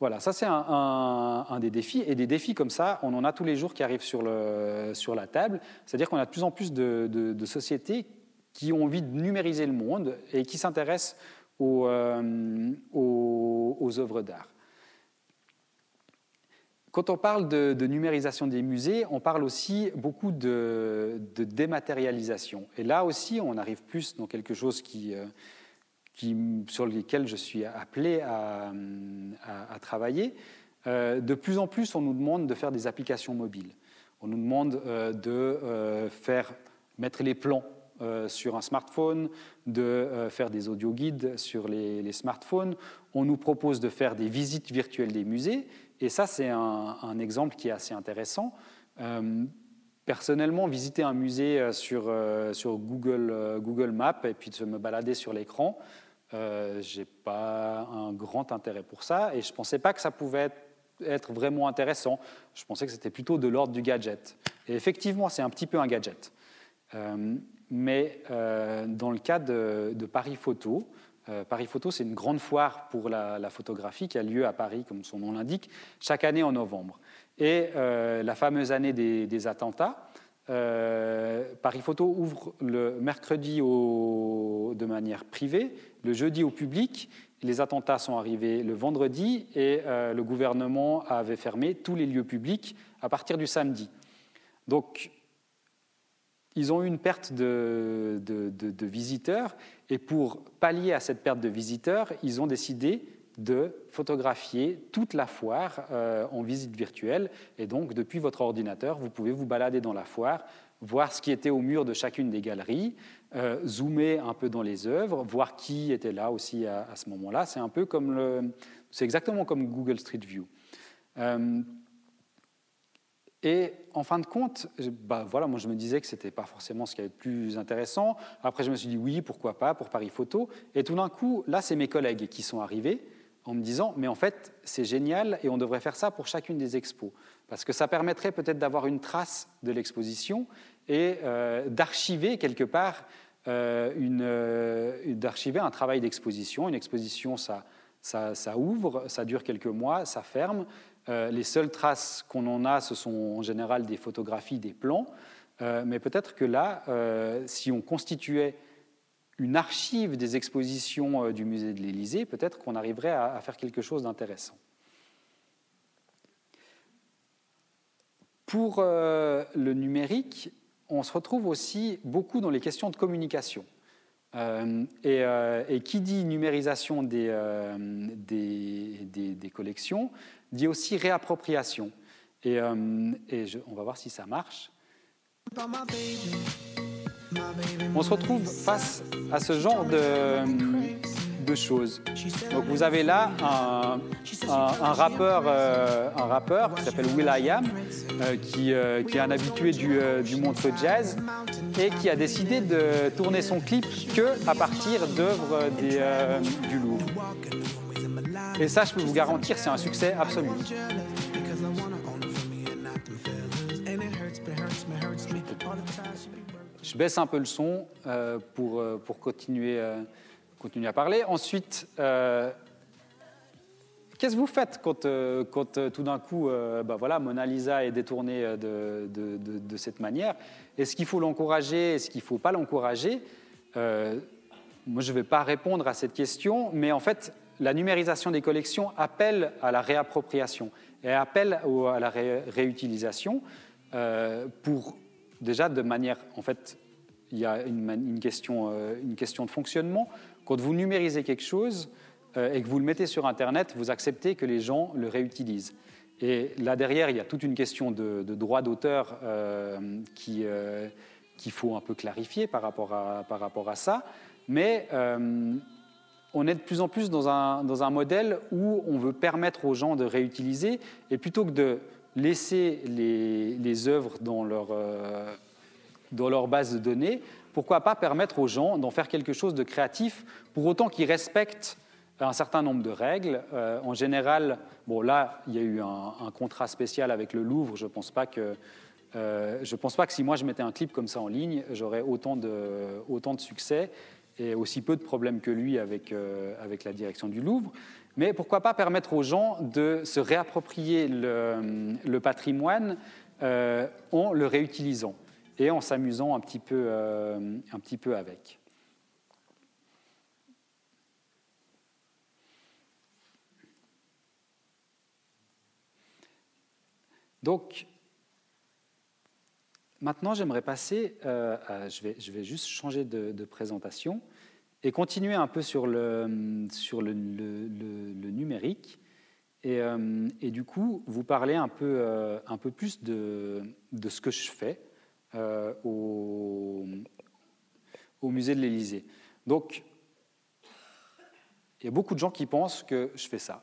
voilà, ça c'est un, des défis. Et des défis comme ça, on en a tous les jours qui arrivent sur, la table. C'est-à-dire qu'on a de plus en plus de sociétés qui ont envie de numériser le monde et qui s'intéressent aux, euh, œuvres d'art. Quand on parle de, numérisation des musées, on parle aussi beaucoup de, dématérialisation. Et là aussi, on arrive plus dans quelque chose qui, euh, sur lequel je suis appelé à, à, travailler. Euh, de plus en plus, on nous demande de faire des applications mobiles. On nous demande de faire mettre les plans euh, sur un smartphone, de euh, faire des audio guides sur les, smartphones. On nous propose de faire des visites virtuelles des musées. Et ça, c'est un, exemple qui est assez intéressant. Euh, personnellement, visiter un musée sur, Google, Google Maps et puis de me balader sur l'écran, j'ai pas un grand intérêt pour ça et je ne pensais pas que ça pouvait être, vraiment intéressant. Je pensais que c'était plutôt de l'ordre du gadget. Et effectivement, c'est un petit peu un gadget mais euh, dans le cas de, Paris Photo, euh, Paris Photo, c'est une grande foire pour la, photographie qui a lieu à Paris, comme son nom l'indique, chaque année en novembre. Et euh, la fameuse année des, attentats, Paris Photo ouvre le mercredi de manière privée, le jeudi au public. Les attentats sont arrivés le vendredi et le gouvernement avait fermé tous les lieux publics à partir du samedi. Donc ils ont eu une perte de, visiteurs et pour pallier à cette perte de visiteurs, ils ont décidé de photographier toute la foire euh, en visite virtuelle. Et donc, depuis votre ordinateur, vous pouvez vous balader dans la foire, voir ce qui était au mur de chacune des galeries, euh, zoomer un peu dans les œuvres, voir qui était là aussi à, ce moment-là. C'est un peu comme c'est exactement comme Google Street View. Euh, et en fin de compte, bah voilà, moi je me disais que ce n'était pas forcément ce qui avait le plus intéressant. Après, je me suis dit oui, pourquoi pas, pour Paris Photo. Et tout d'un coup, là, c'est mes collègues qui sont arrivés en me disant, mais en fait, c'est génial et on devrait faire ça pour chacune des expos. Parce que ça permettrait peut-être d'avoir une trace de l'exposition et euh, d'archiver quelque part, euh, euh, d'archiver un travail d'exposition. Une exposition, ça, ça, ouvre, ça dure quelques mois, ça ferme. Euh, les seules traces qu'on en a, ce sont en général des photographies, des plans. mais peut-être que là, si on constituait une archive des expositions du musée de l'Élysée, peut-être qu'on arriverait à, faire quelque chose d'intéressant. Pour le numérique, on se retrouve aussi beaucoup dans les questions de communication. Euh, euh, et, qui dit numérisation des, euh, des, collections dit aussi réappropriation. Et, et on va voir si ça marche. On se retrouve face à ce genre de, de choses. Donc vous avez là un, rappeur, un rappeur qui s'appelle Will.i.am, qui, qui, est un habitué du, du montre jazz, et qui a décidé de tourner son clip que à partir d'œuvres euh, du Louvre. Et ça, je peux vous garantir, c'est un succès absolu. Je baisse un peu le son euh, pour, euh, pour continuer, continuer à parler. Ensuite, Qu'est-ce que vous faites quand, euh, quand euh, tout d'un coup, euh, bah voilà, Mona Lisa est détournée de, de, cette manière? Est-ce qu'il faut l'encourager? Est-ce qu'il ne faut pas l'encourager? Moi, je ne vais pas répondre à cette question, mais en fait, la numérisation des collections appelle à la réappropriation et appelle à la réutilisation pour, déjà, de manière, en fait, il y a une, question, une question de fonctionnement. Quand vous numérisez quelque chose, euh, et que vous le mettez sur Internet, vous acceptez que les gens le réutilisent. Et là derrière, il y a toute une question de, droit d'auteur euh, euh, qu'il faut un peu clarifier par rapport à, par rapport à ça. Mais on est de plus en plus dans un, dans un, modèle où on veut permettre aux gens de réutiliser, et plutôt que de laisser les, les œuvres dans leur, dans leur base de données, pourquoi pas permettre aux gens d'en faire quelque chose de créatif, pour autant qu'ils respectent un certain nombre de règles. Euh, en général, bon là, il y a eu un, contrat spécial avec le Louvre. Je ne pense pas que euh, je pense pas que si moi je mettais un clip comme ça en ligne, j'aurais autant de, autant de succès et aussi peu de problèmes que lui avec, euh, avec la direction du Louvre. Mais pourquoi pas permettre aux gens de se réapproprier le, le patrimoine en le réutilisant et en s'amusant un, petit peu, un petit peu avec. Donc, maintenant, j'aimerais passer, euh, je, vais, je, vais, juste changer de, présentation et continuer un peu sur le, sur le, numérique. Et, euh, et, du coup, vous parler un peu, euh, un peu plus de, de, ce que je fais au, au, musée de l'Élysée. Donc, il y a beaucoup de gens qui pensent que je fais ça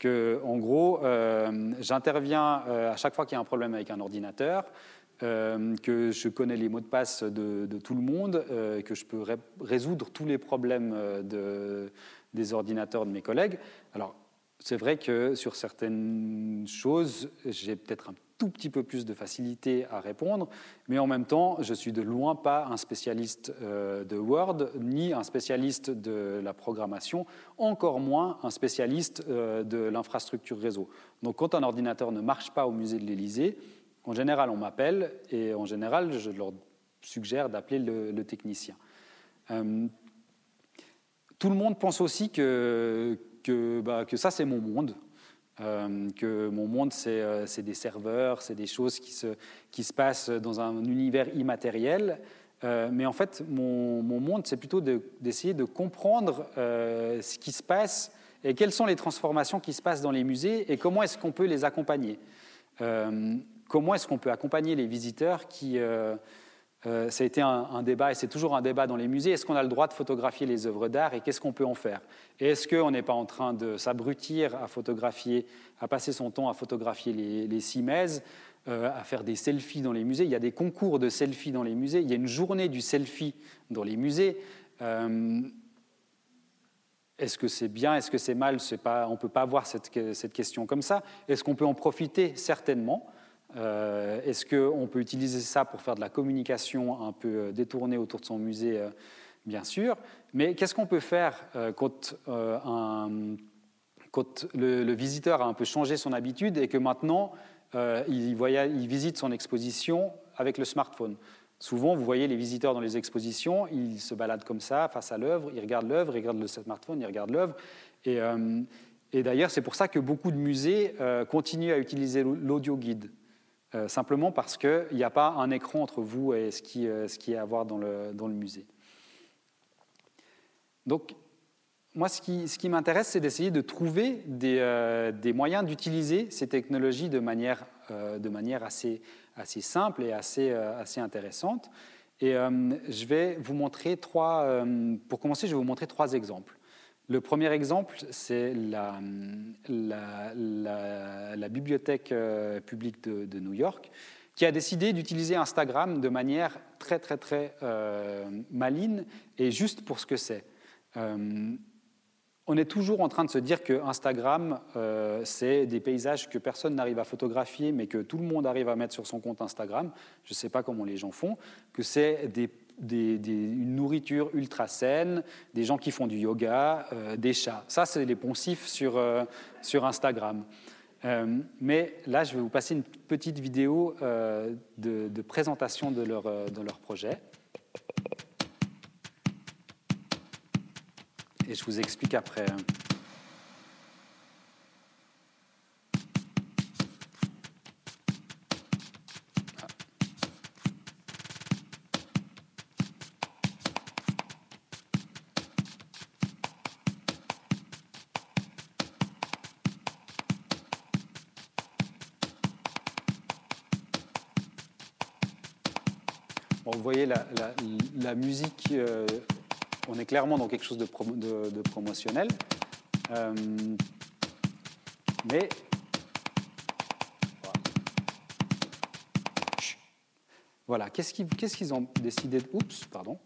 que, en gros, euh, j'interviens euh, à chaque fois qu'il y a un problème avec un ordinateur, euh, que je connais les mots de passe de, tout le monde, que je peux résoudre tous les problèmes de, des ordinateurs de mes collègues. Alors, c'est vrai que sur certaines choses, j'ai peut-être un tout petit peu plus de facilité à répondre, mais en même temps, je suis de loin pas un spécialiste euh, de Word, ni un spécialiste de la programmation, encore moins un spécialiste euh, de l'infrastructure réseau. Donc quand un ordinateur ne marche pas au musée de l'Élysée, en général, on m'appelle et en général, je leur suggère d'appeler le, technicien. Euh, tout le monde pense aussi que, que, bah, que ça, c'est mon monde. Euh, que mon monde, euh, c'est des serveurs, c'est des choses qui se, passent dans un univers immatériel. Euh, mais en fait, mon monde, c'est plutôt d'essayer de, comprendre ce qui se passe et quelles sont les transformations qui se passent dans les musées et comment est-ce qu'on peut les accompagner. comment est-ce qu'on peut accompagner les visiteurs qui, euh, ça a été un, débat, et c'est toujours un débat dans les musées. Est-ce qu'on a le droit de photographier les œuvres d'art et qu'est-ce qu'on peut en faire? Est-ce qu'on n'est pas en train de s'abrutir à photographier, à passer son temps à photographier les, les euh, à faire des selfies dans les musées? Il y a des concours de selfies dans les musées, il y a une journée du selfie dans les musées. Euh, est-ce que c'est bien? Est-ce que c'est mal? On ne peut pas avoir cette question comme ça. Est-ce qu'on peut en profiter? Certainement. Euh, est-ce qu'on peut utiliser ça pour faire de la communication un peu euh, détournée autour de son musée? Euh, Bien sûr. Mais qu'est-ce qu'on peut faire quand, le, visiteur a un peu changé son habitude et que maintenant il, visite son exposition avec le smartphone? Souvent, vous voyez les visiteurs dans les expositions, ils se baladent comme ça, face à l'œuvre, ils regardent l'œuvre, ils regardent le smartphone, ils regardent l'œuvre. Et, d'ailleurs, c'est pour ça que beaucoup de musées continuent à utiliser l'audio guide, euh, simplement parce qu'il n'y a pas un écran entre vous et ce qui, qui est à voir dans le, musée. Donc, moi, ce qui, m'intéresse, c'est d'essayer de trouver des, des moyens d'utiliser ces technologies de manière, assez, simple et assez, euh, assez intéressante. Et euh, je vais vous montrer trois, euh, pour commencer, je vais vous montrer trois exemples. Le premier exemple, c'est la, bibliothèque publique de, New York, qui a décidé d'utiliser Instagram de manière très, très, très euh, maligne et juste pour ce que c'est on est toujours en train de se dire que Instagram, euh, c'est des paysages que personne n'arrive à photographier, mais que tout le monde arrive à mettre sur son compte Instagram. Je ne sais pas comment les gens font, que c'est une nourriture ultra saine, des gens qui font du yoga, euh, des chats. Ça, c'est les poncifs sur, euh, sur Instagram. mais là, je vais vous passer une petite vidéo de, présentation de leur, de leur projet. et je vous explique après. Vous voyez la, musique euh, on est clairement dans quelque chose de, promotionnel. Euh, mais voilà, qu'est-ce qu'ils ont décidé de... Oups, pardon.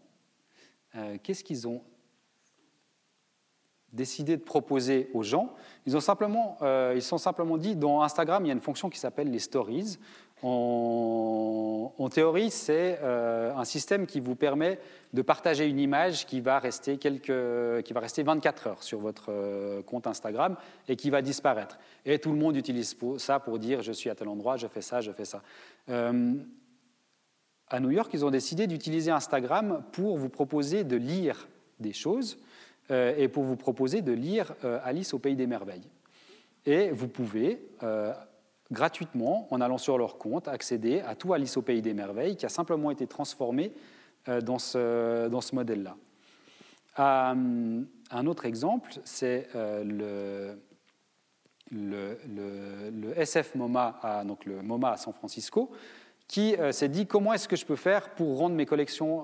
Euh, qu'est-ce qu'ils ont décidé de proposer aux gens? Ils ont simplement, ils sont simplement dit, dans Instagram, il y a une fonction qui s'appelle les stories. En, théorie, c'est euh, un système qui vous permet de partager une image qui va rester, quelques, qui va rester 24 heures sur votre euh, compte Instagram et qui va disparaître. Et tout le monde utilise ça pour dire je suis à tel endroit, je fais ça, je fais ça. Euh, à New York, ils ont décidé d'utiliser Instagram pour vous proposer de lire des choses et pour vous proposer de lire Alice au Pays des Merveilles. Et vous pouvez gratuitement, en allant sur leur compte, accéder à tout Alice au Pays des Merveilles, qui a simplement été transformé euh, dans ce, modèle-là. Euh, un autre exemple, c'est euh, le, le, SF MoMA, à, donc le MoMA à San Francisco, qui s'est dit comment est-ce que je peux faire pour rendre mes collections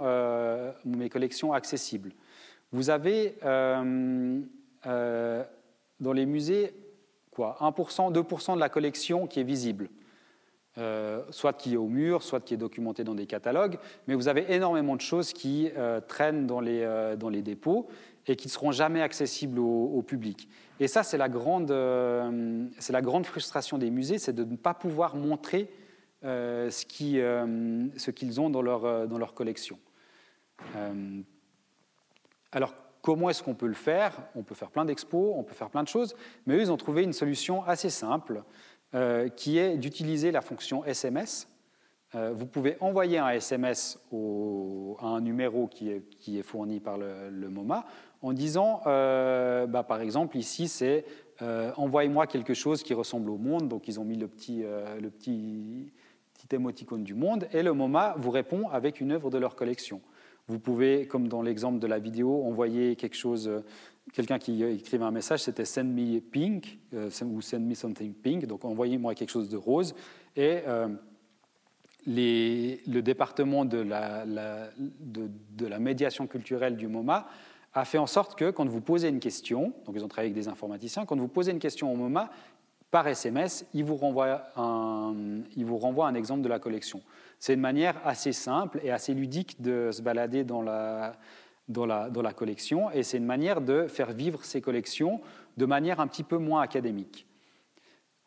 accessibles? Vous avez dans les musées quoi, 1%, 2% de la collection qui est visible. Euh, soit qui est au mur, soit qui est documenté dans des catalogues, mais vous avez énormément de choses qui euh, traînent dans les, euh, dans les dépôts et qui ne seront jamais accessibles au, public. Et ça, c'est la, grande, c'est la grande frustration des musées, c'est de ne pas pouvoir montrer ce, qui, ce qu'ils ont dans leur, dans leur collection. alors, Comment est-ce qu'on peut le faire On peut faire plein d'expos, on peut faire plein de choses, mais eux, ils ont trouvé une solution assez simple, euh, qui est d'utiliser la fonction SMS. Euh, vous pouvez envoyer un SMS à un numéro qui est, fourni par le, MoMA en disant, euh, bah, par exemple, ici, c'est envoyez-moi quelque chose qui ressemble au monde. Donc, ils ont mis le petit, le petit, petit émoticône du monde, et le MoMA vous répond avec une œuvre de leur collection. Vous pouvez, comme dans l'exemple de la vidéo, envoyer quelque chose, euh, quelqu'un qui écrivait un message, c'était send me pink euh, ou send me something pink, donc envoyez-moi quelque chose de rose. Et euh, le département de la, médiation culturelle du MoMA a fait en sorte que quand vous posez une question, donc ils ont travaillé avec des informaticiens, quand vous posez une question au MoMA, par SMS, il vous renvoie un, il vous renvoie un exemple de la collection. C'est une manière assez simple et assez ludique de se balader dans la, collection et c'est une manière de faire vivre ces collections de manière un petit peu moins académique.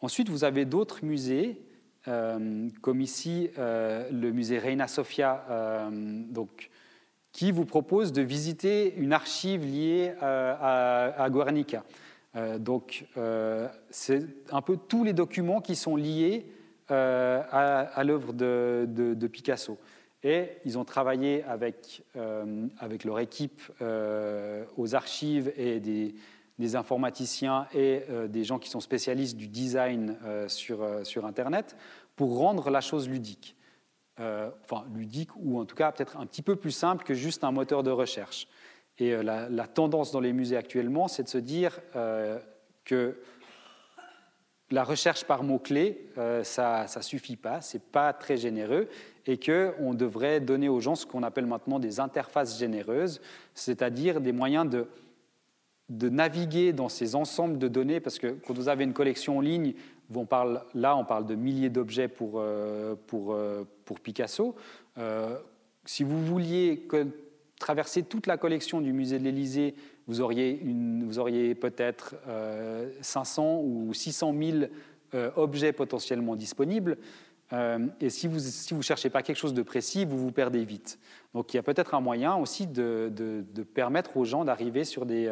Ensuite, vous avez d'autres musées, euh, comme ici euh, le musée Reina Sofia, euh, donc, qui vous propose de visiter une archive liée à, à, Guernica. donc, c'est un peu tous les documents qui sont liés à, l'œuvre de, Picasso. Et ils ont travaillé avec, avec leur équipe aux archives et des, informaticiens et des gens qui sont spécialistes du design sur, sur Internet pour rendre la chose ludique. enfin, ludique ou en tout cas peut-être un petit peu plus simple que juste un moteur de recherche. Et euh, la, tendance dans les musées actuellement, c'est de se dire euh, que la recherche par mots-clés, euh, ça ne suffit pas, ce n'est pas très généreux, et qu'on devrait donner aux gens ce qu'on appelle maintenant des interfaces généreuses, c'est-à-dire des moyens de, de naviguer dans ces ensembles de données, parce que quand vous avez une collection en ligne, on parle, là on parle de milliers d'objets pour, pour, pour, Picasso. si vous vouliez traverser toute la collection du musée de l'Élysée, vous auriez, peut-être 500 euh, ou 600 000 euh, objets potentiellement disponibles. Euh, et si vous ne si vous cherchez pas quelque chose de précis, vous vous perdez vite. Donc il y a peut-être un moyen aussi de, de, permettre aux gens d'arriver sur, des,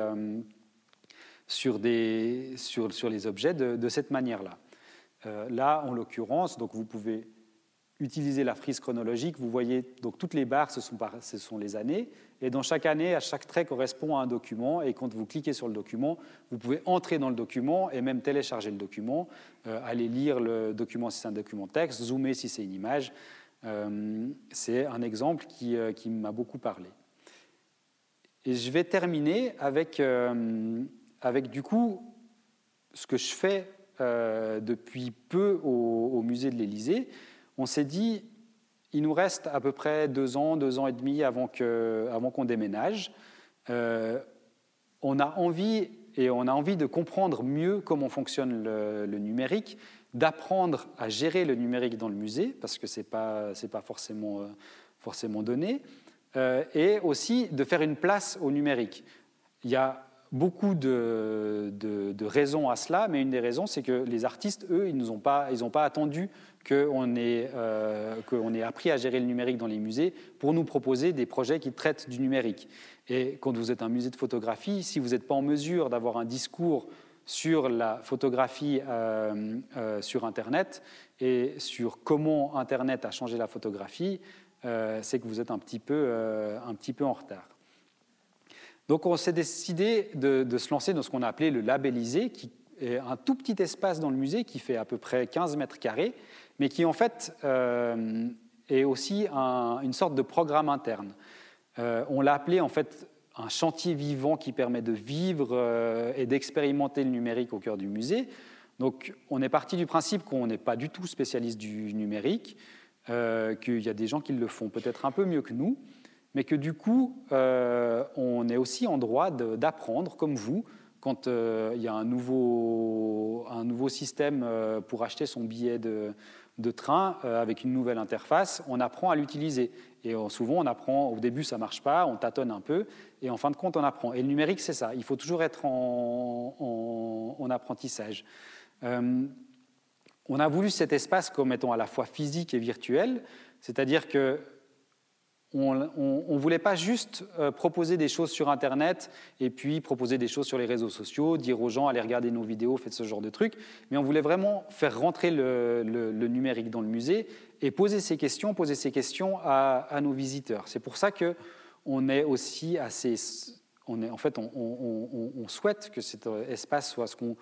sur, sur, sur, les objets de, de cette manière-là. là, en l'occurrence, vous pouvez utilisez la frise chronologique, vous voyez donc toutes les barres, ce sont, ce sont, les années, et dans chaque année, à chaque trait correspond à un document, et quand vous cliquez sur le document, vous pouvez entrer dans le document et même télécharger le document, euh, aller lire le document si c'est un document texte, zoomer si c'est une image. Euh, c'est un exemple qui, euh, qui m'a beaucoup parlé. Et je vais terminer avec, avec du coup ce que je fais depuis peu au, au musée de l'Élysée on s'est dit, il nous reste à peu près deux ans, deux ans et demi avant qu'on déménage. Euh, on a envie et on a envie de comprendre mieux comment fonctionne le, numérique, d'apprendre à gérer le numérique dans le musée, parce que ce n'est pas, pas forcément, forcément donné, euh, et aussi de faire une place au numérique. Il y a beaucoup de, de, raisons à cela, mais une des raisons, c'est que les artistes, eux, ils n'ont pas, pas attendu qu'on ait, euh, ait, appris à gérer le numérique dans les musées pour nous proposer des projets qui traitent du numérique. Et quand vous êtes un musée de photographie, si vous n'êtes pas en mesure d'avoir un discours sur la photographie euh, euh, sur Internet et sur comment Internet a changé la photographie, c'est que vous êtes un petit peu, un petit peu en retard. Donc on s'est décidé de, se lancer dans ce qu'on a appelé le labellisé, qui est un tout petit espace dans le musée qui fait à peu près 15 mètres carrés, mais qui en fait euh, est aussi une sorte de programme interne. Euh, on l'a appelé en fait un chantier vivant qui permet de vivre euh, et d'expérimenter le numérique au cœur du musée. Donc on est parti du principe qu'on n'est pas du tout spécialiste du numérique, qu'il y a des gens qui le font peut-être un peu mieux que nous, mais que du coup on est aussi en droit d'apprendre, comme vous, quand il y a un nouveau, un nouveau système pour acheter son billet de, train euh, avec une nouvelle interface, on apprend à l'utiliser. Et euh, souvent, on apprend, au début, ça ne marche pas, on tâtonne un peu, et en fin de compte, on apprend. Et le numérique, c'est ça, il faut toujours être en, apprentissage. Euh, on a voulu cet espace comme étant à la fois physique et virtuel, c'est-à-dire que on ne voulait pas juste euh, proposer des choses sur Internet et puis proposer des choses sur les réseaux sociaux, dire aux gens allez regarder nos vidéos, faites ce genre de trucs, mais on voulait vraiment faire rentrer le, numérique dans le musée et poser ces questions, poser ces questions à, nos visiteurs. C'est pour ça que on est aussi assez, en fait, on, souhaite que cet espace soit ce qu'on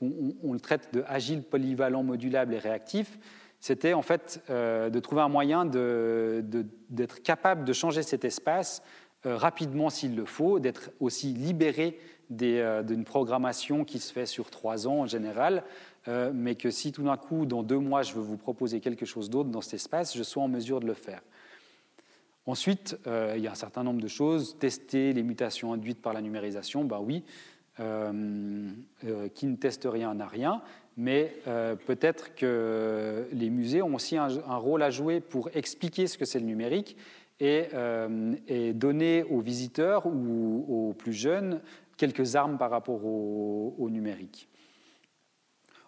on, le traite de agile, polyvalent, modulable et réactif c'était en fait euh, de trouver un moyen d'être capable de changer cet espace euh, rapidement s'il le faut, d'être aussi libéré euh, d'une programmation qui se fait sur trois ans en général, mais que si tout d'un coup, dans deux mois, je veux vous proposer quelque chose d'autre dans cet espace, je sois en mesure de le faire. Ensuite, il y a un certain nombre de choses. Tester les mutations induites par la numérisation, ben oui, qui ne teste rien n'a rien mais euh, peut-être que les musées ont aussi un, rôle à jouer pour expliquer ce que c'est le numérique et, euh, donner aux visiteurs ou aux plus jeunes quelques armes par rapport au, numérique.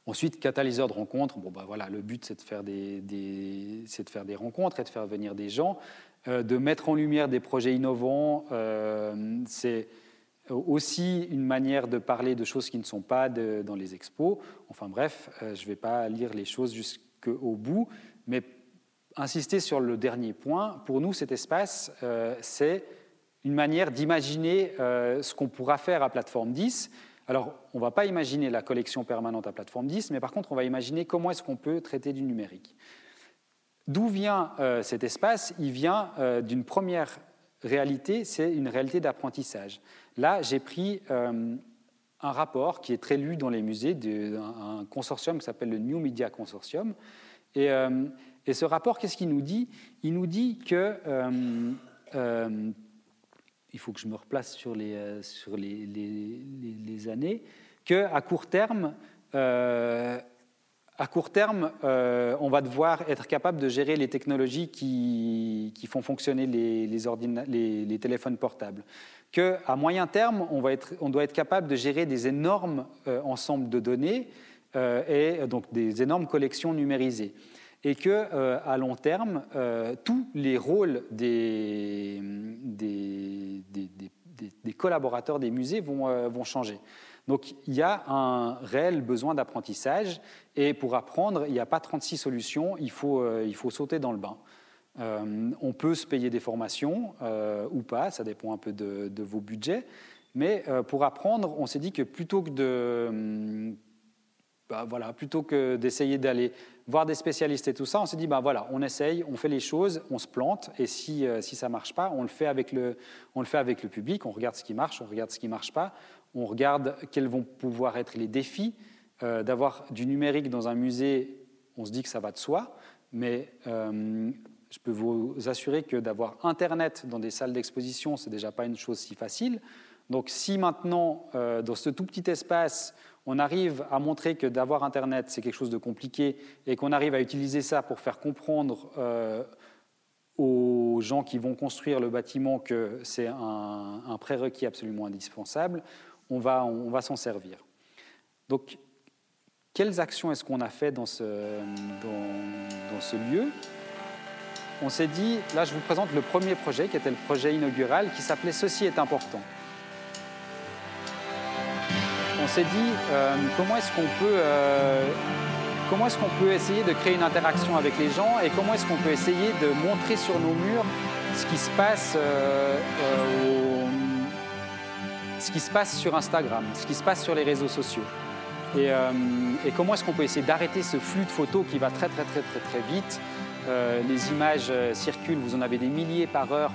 Ensuite, catalyseur de rencontres. Bon, bah voilà, le but, c'est de, faire des, de faire des rencontres et de faire venir des gens, euh, de mettre en lumière des projets innovants. c'est aussi une manière de parler de choses qui ne sont pas dans les expos. Enfin bref, euh, je ne vais pas lire les choses qu'au bout, mais insister sur le dernier point, pour nous, cet espace, c'est une manière d'imaginer ce qu'on pourra faire à plateforme 10. Alors, on ne va pas imaginer la collection permanente à plateforme 10, mais par contre, on va imaginer comment est-ce qu'on peut traiter du numérique. D'où vient cet espace? Il vient d'une première réalité, c'est une réalité d'apprentissage. Là, j'ai pris euh, un rapport qui est très lu dans les musées d'un consortium qui s'appelle le New Media Consortium. Et, euh, ce rapport, qu'est-ce qu'il nous dit? Il nous dit que euh, il faut que je me replace sur les, sur les, les, les années, qu'à court terme, à court terme, euh, on va devoir être capable de gérer les technologies qui, font fonctionner les, téléphones portables. Qu'à moyen terme, on, doit être capable de gérer des énormes euh, ensembles de données euh, et donc des énormes collections numérisées. Et que à long terme, tous les rôles des, collaborateurs des musées vont changer. Donc il y a un réel besoin d'apprentissage et pour apprendre, il n'y a pas 36 solutions, il faut, euh, il faut sauter dans le bain. Euh, on peut se payer des formations euh, ou pas, ça dépend un peu de, vos budgets. Mais pour apprendre, on s'est dit que plutôt que de, hum, bah, voilà, plutôt que d'essayer d'aller voir des spécialistes et tout ça, on s'est dit bah voilà, on essaye, on fait les choses, on se plante, et si, si ça marche pas, on le fait avec le, on le fait avec le public, on regarde ce qui marche, on regarde ce qui marche pas, on regarde quels vont pouvoir être les défis. Euh, d'avoir du numérique dans un musée, on se dit que ça va de soi, mais euh, je peux vous assurer que d'avoir Internet dans des salles d'exposition, c'est déjà pas une chose si facile. Donc si maintenant, euh, dans ce tout petit espace, on arrive à montrer que d'avoir Internet, c'est quelque chose de compliqué, et qu'on arrive à utiliser ça pour faire comprendre aux gens qui vont construire le bâtiment que c'est un, un prérequis absolument indispensable, on va, on va s'en servir. Donc, quelles actions est-ce qu'on a fait dans ce, dans, ce lieu? On s'est dit, là je vous présente le premier projet qui était le projet inaugural qui s'appelait Ceci est important. On s'est dit, euh, comment est-ce qu'on peut... Euh, comment est-ce qu'on peut essayer de créer une interaction avec les gens et comment est-ce qu'on peut essayer de montrer sur nos murs ce qui se passe euh, ce qui se passe sur Instagram, ce qui se passe sur les réseaux sociaux. Et, euh, comment est-ce qu'on peut essayer d'arrêter ce flux de photos qui va très très très très très vite? Euh, les images euh, circulent, vous en avez des milliers par heure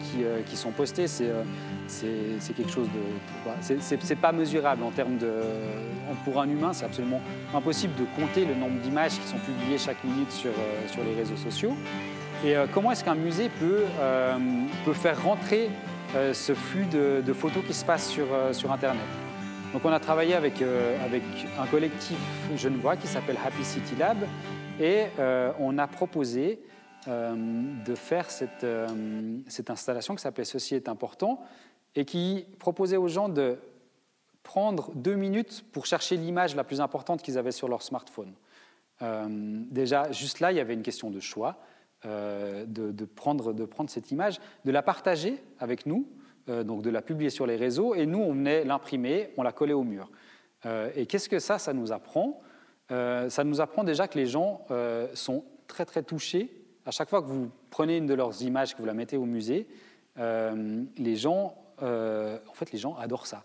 qui, qui, sont postées. C'est quelque chose de. C'est pas mesurable en termes de. Pour un humain, c'est absolument impossible de compter le nombre d'images qui sont publiées chaque minute sur, sur les réseaux sociaux. Et comment est-ce qu'un musée peut, peut faire rentrer euh, ce flux de, photos qui se passe sur, euh, Internet. Donc on a travaillé avec, euh, avec un collectif genevois qui s'appelle Happy City Lab et on a proposé de faire cette installation qui s'appelait Ceci est important et qui proposait aux gens de prendre deux minutes pour chercher l'image la plus importante qu'ils avaient sur leur smartphone. déjà, juste là, il y avait une question de choix. Euh, de, prendre, cette image, de la partager avec nous, euh, donc de la publier sur les réseaux, et nous, on venait l'imprimer, on la collait au mur. Euh, et qu'est-ce que ça, ça nous apprend? Ça nous apprend déjà que les gens sont très, très touchés. À chaque fois que vous prenez une de leurs images, que vous la mettez au musée, les gens, en fait, les gens adorent ça.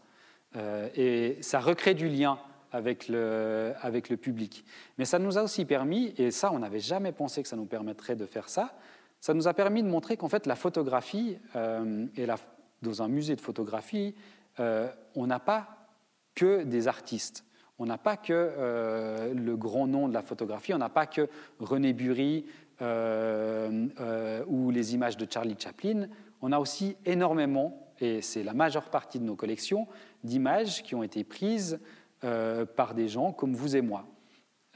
et ça recrée du lien avec le, public. Mais ça nous a aussi permis, et ça on n'avait jamais pensé que ça nous permettrait de faire ça, ça nous a permis de montrer qu'en fait la photographie, euh, et la, dans un musée de photographie, euh, on n'a pas que des artistes. On n'a pas que euh, le grand nom de la photographie, on n'a pas que René Bury ou les images de Charlie Chaplin, on a aussi énormément, et c'est la majeure partie de nos collections, d'images qui ont été prises euh, par des gens comme vous et moi.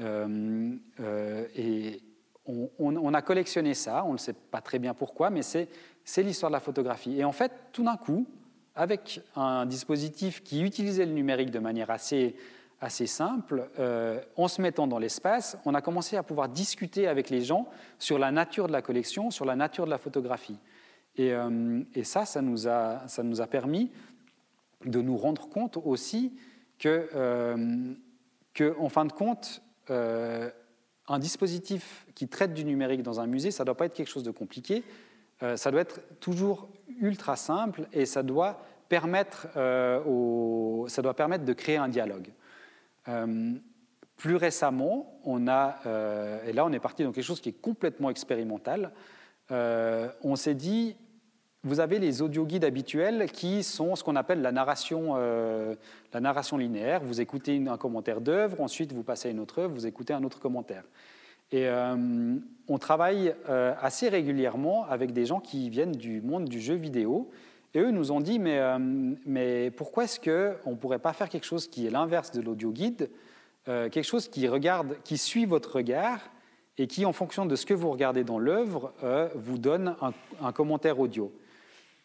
Euh, euh, et on, a collectionné ça, on ne sait pas très bien pourquoi, mais c'est l'histoire de la photographie. Et en fait, tout d'un coup, avec un dispositif qui utilisait le numérique de manière assez, simple, en se mettant dans l'espace, on a commencé à pouvoir discuter avec les gens sur la nature de la collection, sur la nature de la photographie. Et, ça, ça nous a permis de nous rendre compte aussi euh, que en fin de compte, euh, un dispositif qui traite du numérique dans un musée, ça ne doit pas être quelque chose de compliqué, euh, ça doit être toujours ultra simple et ça doit permettre, au, ça doit permettre de créer un dialogue. plus récemment, on a, et là on est parti dans quelque chose qui est complètement expérimental, on s'est dit, vous avez les audio-guides habituels qui sont ce qu'on appelle la narration, euh, la narration linéaire. Vous écoutez un commentaire d'œuvre, ensuite vous passez à une autre œuvre, vous écoutez un autre commentaire. Et euh, on travaille euh, assez régulièrement avec des gens qui viennent du monde du jeu vidéo. Et eux nous ont dit, mais, mais pourquoi est-ce qu'on ne pourrait pas faire quelque chose qui est l'inverse de l'audio-guide, quelque chose qui, regarde, qui suit votre regard et qui, en fonction de ce que vous regardez dans l'œuvre, vous donne un, un commentaire audio?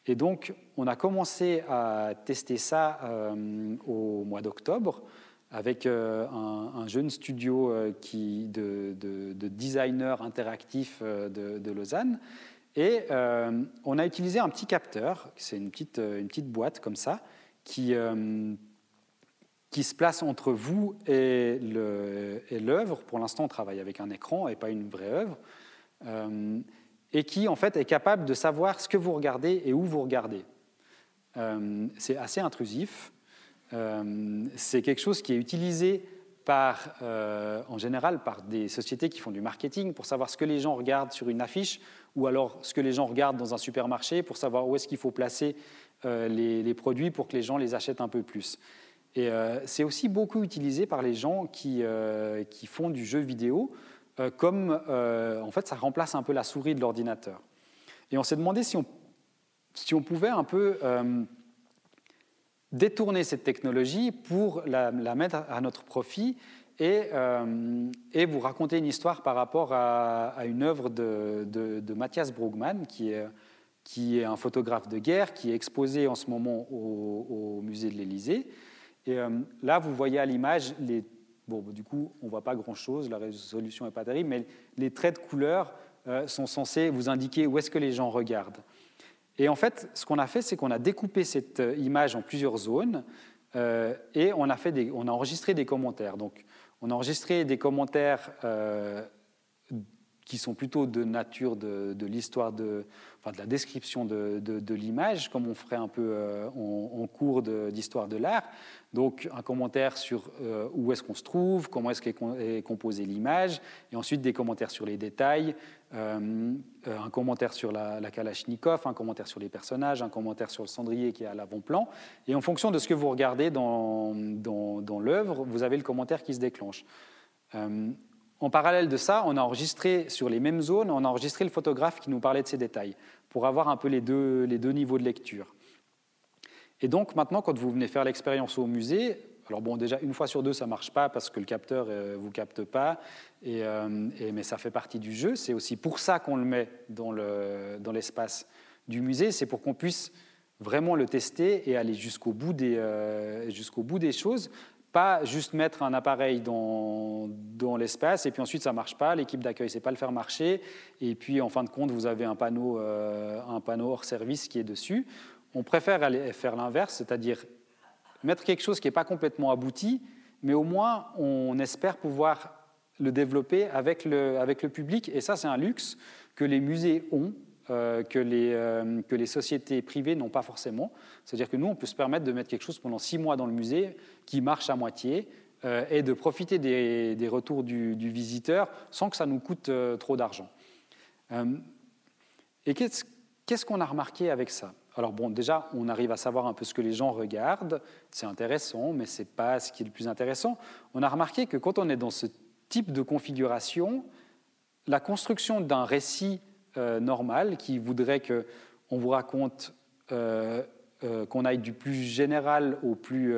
Et donc, on a commencé à tester ça euh, au mois d'octobre avec euh, un, jeune studio euh, qui, de, designers interactifs de, Lausanne. Et on a utilisé un petit capteur, c'est une petite, une petite boîte comme ça, qui, qui se place entre vous et l'œuvre. Pour l'instant, on travaille avec un écran et pas une vraie œuvre et qui en fait est capable de savoir ce que vous regardez et où vous regardez. Euh, c'est assez intrusif. Euh, c'est quelque chose qui est utilisé par, euh, en général par des sociétés qui font du marketing pour savoir ce que les gens regardent sur une affiche ou alors ce que les gens regardent dans un supermarché pour savoir où est-ce qu'il faut placer les, les, produits pour que les gens les achètent un peu plus. Et c'est aussi beaucoup utilisé par les gens qui, qui font du jeu vidéo euh, comme euh, en fait ça remplace un peu la souris de l'ordinateur. Et on s'est demandé si on, si on, pouvait un peu euh, détourner cette technologie pour la, mettre à notre profit et, et, vous raconter une histoire par rapport à, une œuvre de, de, Matthias Brugman, qui est, qui est, un photographe de guerre, qui est exposé en ce moment au, au musée de l'Élysée. Et là, vous voyez à l'image les Bon, bah, du coup, on ne voit pas grand-chose, la résolution n'est pas terrible, mais les traits de couleur euh, sont censés vous indiquer où est-ce que les gens regardent. Et en fait, ce qu'on a fait, c'est qu'on a découpé cette euh, image en plusieurs zones euh, et on a, fait on a enregistré des commentaires. Donc, on a enregistré des commentaires qui sont plutôt de nature de, l'histoire, de, enfin de la description de, l'image, comme on ferait un peu en, en, cours d'histoire de l'art. Donc un commentaire sur euh, où est-ce qu'on se trouve, comment est-ce qu'est composée l'image, et ensuite des commentaires sur les détails, euh, euh, un commentaire sur la, Kalachnikov, un commentaire sur les personnages, un commentaire sur le cendrier qui est à l'avant-plan. Et en fonction de ce que vous regardez dans, l'œuvre, vous avez le commentaire qui se déclenche. En parallèle de ça, on a enregistré sur les mêmes zones, on a enregistré le photographe qui nous parlait de ces détails, pour avoir un peu les deux, les deux niveaux de lecture. Et donc maintenant, quand vous venez faire l'expérience au musée, alors bon, déjà une fois sur deux, ça marche pas parce que le capteur ne euh, vous capte pas, euh, et, mais ça fait partie du jeu. C'est aussi pour ça qu'on le met dans l'espace le, dans du musée, c'est pour qu'on puisse vraiment le tester et aller jusqu'au bout, euh, jusqu'au bout des choses. Pas juste mettre un appareil dans, dans l'espace et puis ensuite ça marche pas, l'équipe d'accueil sait pas le faire marcher, et puis en fin de compte vous avez un panneau, un panneau hors service qui est dessus. On préfère aller faire l'inverse, c'est-à-dire mettre quelque chose qui n'est pas complètement abouti, mais au moins on espère pouvoir le développer avec le, avec le public. Et ça, c'est un luxe que les musées ont, euh, que, les, euh, que les sociétés privées n'ont pas forcément. C'est-à-dire que nous, on peut se permettre de mettre quelque chose pendant six mois dans le musée qui marche à moitié euh, et de profiter des, des retours du, du, visiteur sans que ça nous coûte trop d'argent. et qu'est-ce qu'on a remarqué avec ça? Alors bon, déjà, on arrive à savoir un peu ce que les gens regardent, c'est intéressant, mais ce n'est pas ce qui est le plus intéressant. On a remarqué que quand on est dans ce type de configuration, la construction d'un récit euh, qui voudrait qu'on vous raconte, euh, euh, qu'on aille du plus général au plus,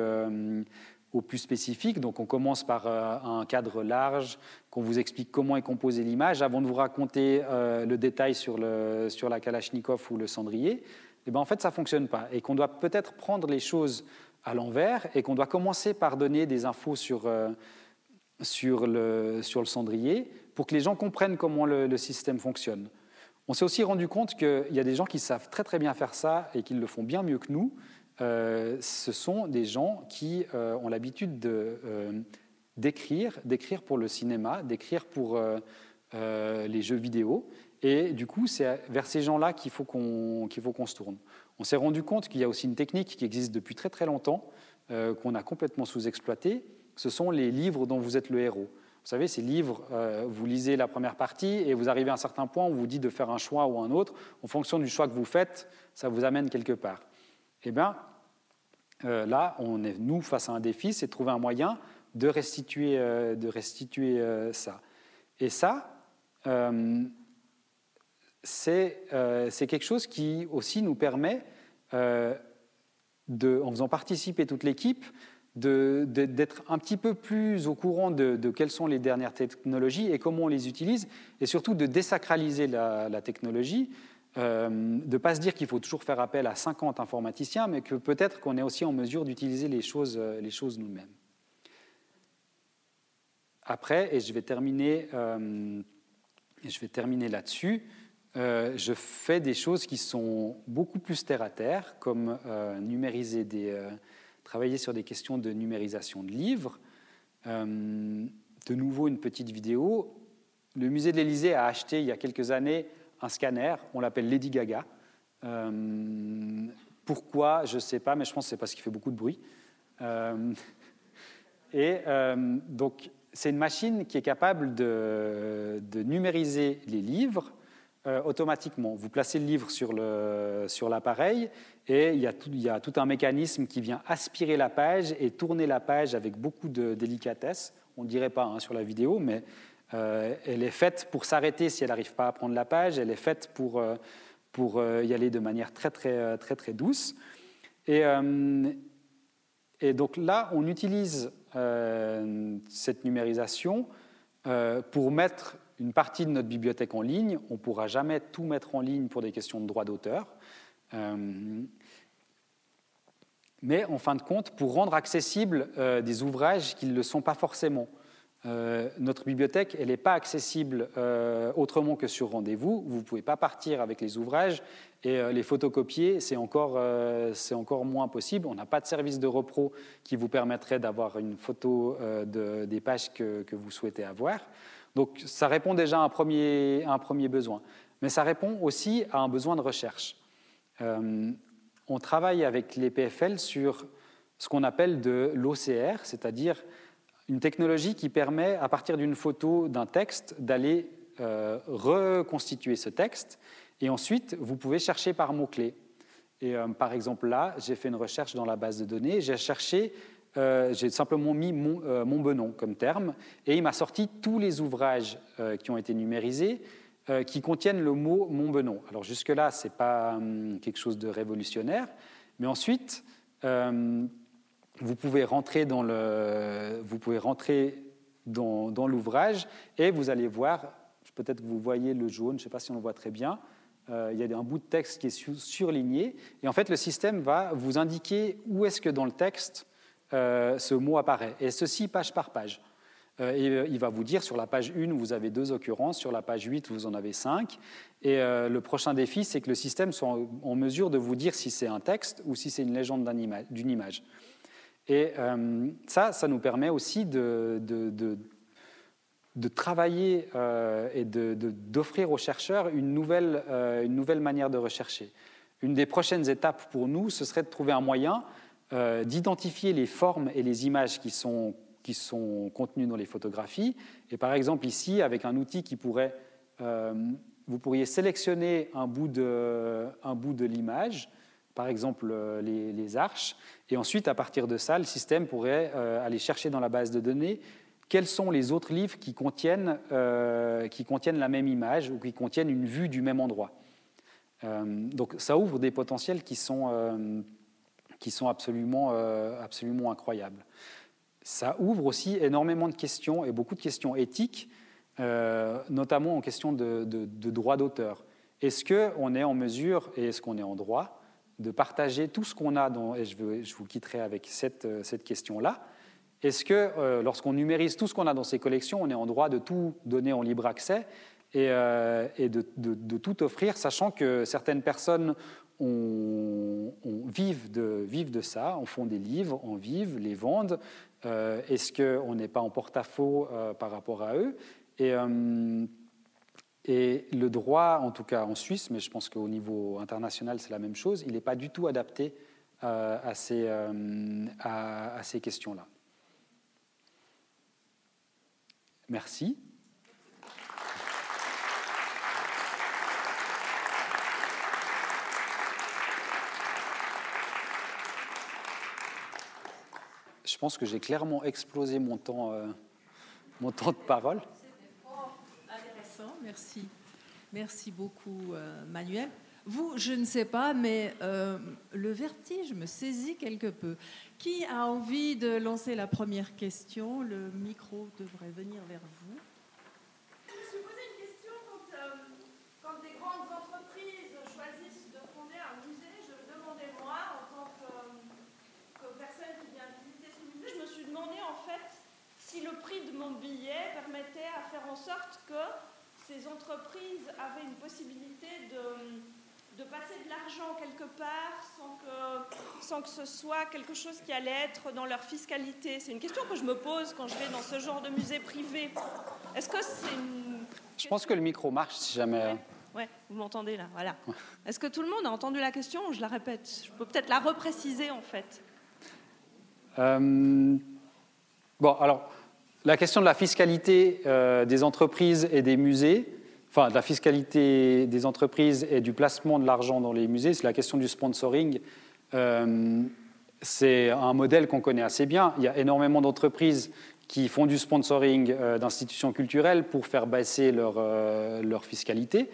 au plus spécifique. Donc on commence par un cadre large, qu'on vous explique comment est composée l'image, avant de vous raconter le détail sur, le, sur la Kalachnikov ou le cendrier. Eh ben, en fait, ça ne fonctionne pas. Et qu'on doit peut-être prendre les choses à l'envers et qu'on doit commencer par donner des infos sur, euh, sur, le, sur le cendrier pour que les gens comprennent comment le, système fonctionne. On s'est aussi rendu compte qu'il y a des gens qui savent très très bien faire ça et qui le font bien mieux que nous. Euh, ce sont des gens qui euh, ont l'habitude de d'écrire, d'écrire pour le cinéma, d'écrire pour les jeux vidéo. Et du coup, c'est vers ces gens-là qu'il faut qu'on qu'il faut qu'on se tourne. On s'est rendu compte qu'il y a aussi une technique qui existe depuis très très longtemps, qu'on a complètement sous-exploitée. Ce sont les livres dont vous êtes le héros. Vous savez, ces livres, euh, vous lisez la première partie et vous arrivez à un certain point où on vous dit de faire un choix ou un autre. En fonction du choix que vous faites, ça vous amène quelque part. Eh bien, euh, là, on est, nous, face à un défi, c'est de trouver un moyen de restituer, euh, de restituer ça. Et ça, c'est quelque chose qui aussi nous permet, de, en faisant participer toute l'équipe, d'être un petit peu plus au courant de, quelles sont les dernières technologies et comment on les utilise, et surtout de désacraliser la, technologie, euh, de ne pas se dire qu'il faut toujours faire appel à 50 informaticiens, mais que peut-être qu'on est aussi en mesure d'utiliser les choses, euh, les choses nous-mêmes. Après, et je vais terminer, euh, terminer là-dessus, je fais des choses qui sont beaucoup plus terre à terre, comme numériser des travailler sur des questions de numérisation de livres. Euh, de nouveau, une petite vidéo. Le musée de l'Élysée a acheté il y a quelques années un scanner, on l'appelle Lady Gaga. Euh, pourquoi? Je ne sais pas, mais je pense que c'est parce qu'il fait beaucoup de bruit. Euh, et donc, c'est une machine qui est capable de, de numériser les livres automatiquement. Vous placez le livre sur, l'appareil et il y, a tout, un mécanisme qui vient aspirer la page et tourner la page avec beaucoup de délicatesse. On ne dirait pas hein, sur la vidéo, mais euh, elle est faite pour s'arrêter si elle n'arrive pas à prendre la page. Elle est faite pour, euh, pour y aller de manière très, très, très, très douce. Et, donc là, on utilise cette numérisation pour mettre une partie de notre bibliothèque en ligne. On ne pourra jamais tout mettre en ligne pour des questions de droit d'auteur. Euh, mais en fin de compte, pour rendre accessibles euh, des ouvrages qui ne le sont pas forcément. Euh, notre bibliothèque, elle n'est pas accessible autrement que sur rendez-vous. Vous ne pouvez pas partir avec les ouvrages et les photocopier, c'est encore, encore moins possible. On n'a pas de service de repro qui vous permettrait d'avoir une photo de, des pages que, vous souhaitez avoir. Donc ça répond déjà à un premier, un premier besoin. Mais ça répond aussi à un besoin de recherche. Euh, on travaille avec les PFL sur ce qu'on appelle de l'OCR, c'est-à-dire une technologie qui permet, à partir d'une photo d'un texte, d'aller euh, reconstituer ce texte. Et ensuite, vous pouvez chercher par mots-clés. Et euh, par exemple, là, j'ai fait une recherche dans la base de données. J'ai cherché euh, j'ai simplement mis mon, Montbenon comme terme, et il m'a sorti tous les ouvrages qui ont été numérisés qui contiennent le mot Montbenon. Alors jusque-là, ce n'est pas hum, quelque chose de révolutionnaire, mais ensuite, vous pouvez rentrer dans le, vous pouvez rentrer dans, dans l'ouvrage et vous allez voir, peut-être que vous voyez le jaune, je ne sais pas si on le voit très bien, il y a un bout de texte qui est surligné, et en fait le système va vous indiquer où est-ce que dans le texte euh, ce mot apparaît. Et ceci page par page. Euh, euh, il va vous dire sur la page 1, vous avez deux occurrences, sur la page 8, vous en avez cinq. Et le prochain défi, c'est que le système soit en, mesure de vous dire si c'est un texte ou si c'est une légende d'une image. Et ça, ça nous permet aussi de, de, travailler et d'offrir aux chercheurs une nouvelle, une nouvelle manière de rechercher. Une des prochaines étapes pour nous, ce serait de trouver un moyen euh, d'identifier les formes et les images qui sont, qui sont contenues dans les photographies. Et par exemple, ici, avec un outil qui pourrait, euh, vous pourriez sélectionner un bout de, de l'image, par exemple euh, les, arches, et ensuite, à partir de ça, le système pourrait aller chercher dans la base de données quels sont les autres livres qui contiennent, qui contiennent la même image ou qui contiennent une vue du même endroit. donc ça ouvre des potentiels qui sont qui sont absolument, euh, absolument incroyables. Ça ouvre aussi énormément de questions et beaucoup de questions éthiques, euh, notamment en question de, de, droit d'auteur. Est-ce qu'on est en mesure et est-ce qu'on est en droit de partager tout ce qu'on a, dans, et je, vous quitterai avec cette, euh, cette question-là, est-ce que lorsqu'on numérise tout ce qu'on a dans ces collections, on est en droit de tout donner en libre accès et, de, tout offrir, sachant que certaines personnes on, vive, de, vive de ça, on font des livres, on vive, les vendent. Est-ce qu'on n'est pas en porte-à-faux par rapport à eux? Et, et, le droit, en tout cas en Suisse, mais je pense qu'au niveau international c'est la même chose, il n'est pas du tout adapté à ces, à ces questions-là. Merci. Je pense que j'ai clairement explosé mon temps, euh, mon temps de parole. C'était fort intéressant, merci. Merci beaucoup, euh, Manuel. Vous, je ne sais pas, mais euh, le vertige me saisit quelque peu. Qui a envie de lancer la première question? Le micro devrait venir vers vous. Je me suis posé une question quand, euh, quand, des grandes entreprises choisissent de fonder un musée. Je me demandais, moi, en tant que, que personne qui vient visiter ce musée, je me suis demandé en fait si le prix de mon billet permettait à faire en sorte que ces entreprises avaient une possibilité de de passer de l'argent quelque part sans que, sans que ce soit quelque chose qui allait être dans leur fiscalité C'est une question que je me pose quand je vais dans ce genre de musée privé. Est-ce que c'est une... Je pense que le micro marche si jamais... Ouais, vous m'entendez là, voilà. Est-ce que tout le monde a entendu la question Je la répète? Je peux peut-être la repréciser en fait. Euh, bon, alors, la question de la fiscalité euh, des entreprises et des musées, enfin, de la fiscalité des entreprises et du placement de l'argent dans les musées, c'est la question du sponsoring. Euh, c'est un modèle qu'on connaît assez bien. Il y a énormément d'entreprises qui font du sponsoring euh, d'institutions culturelles pour faire baisser leur, fiscalité.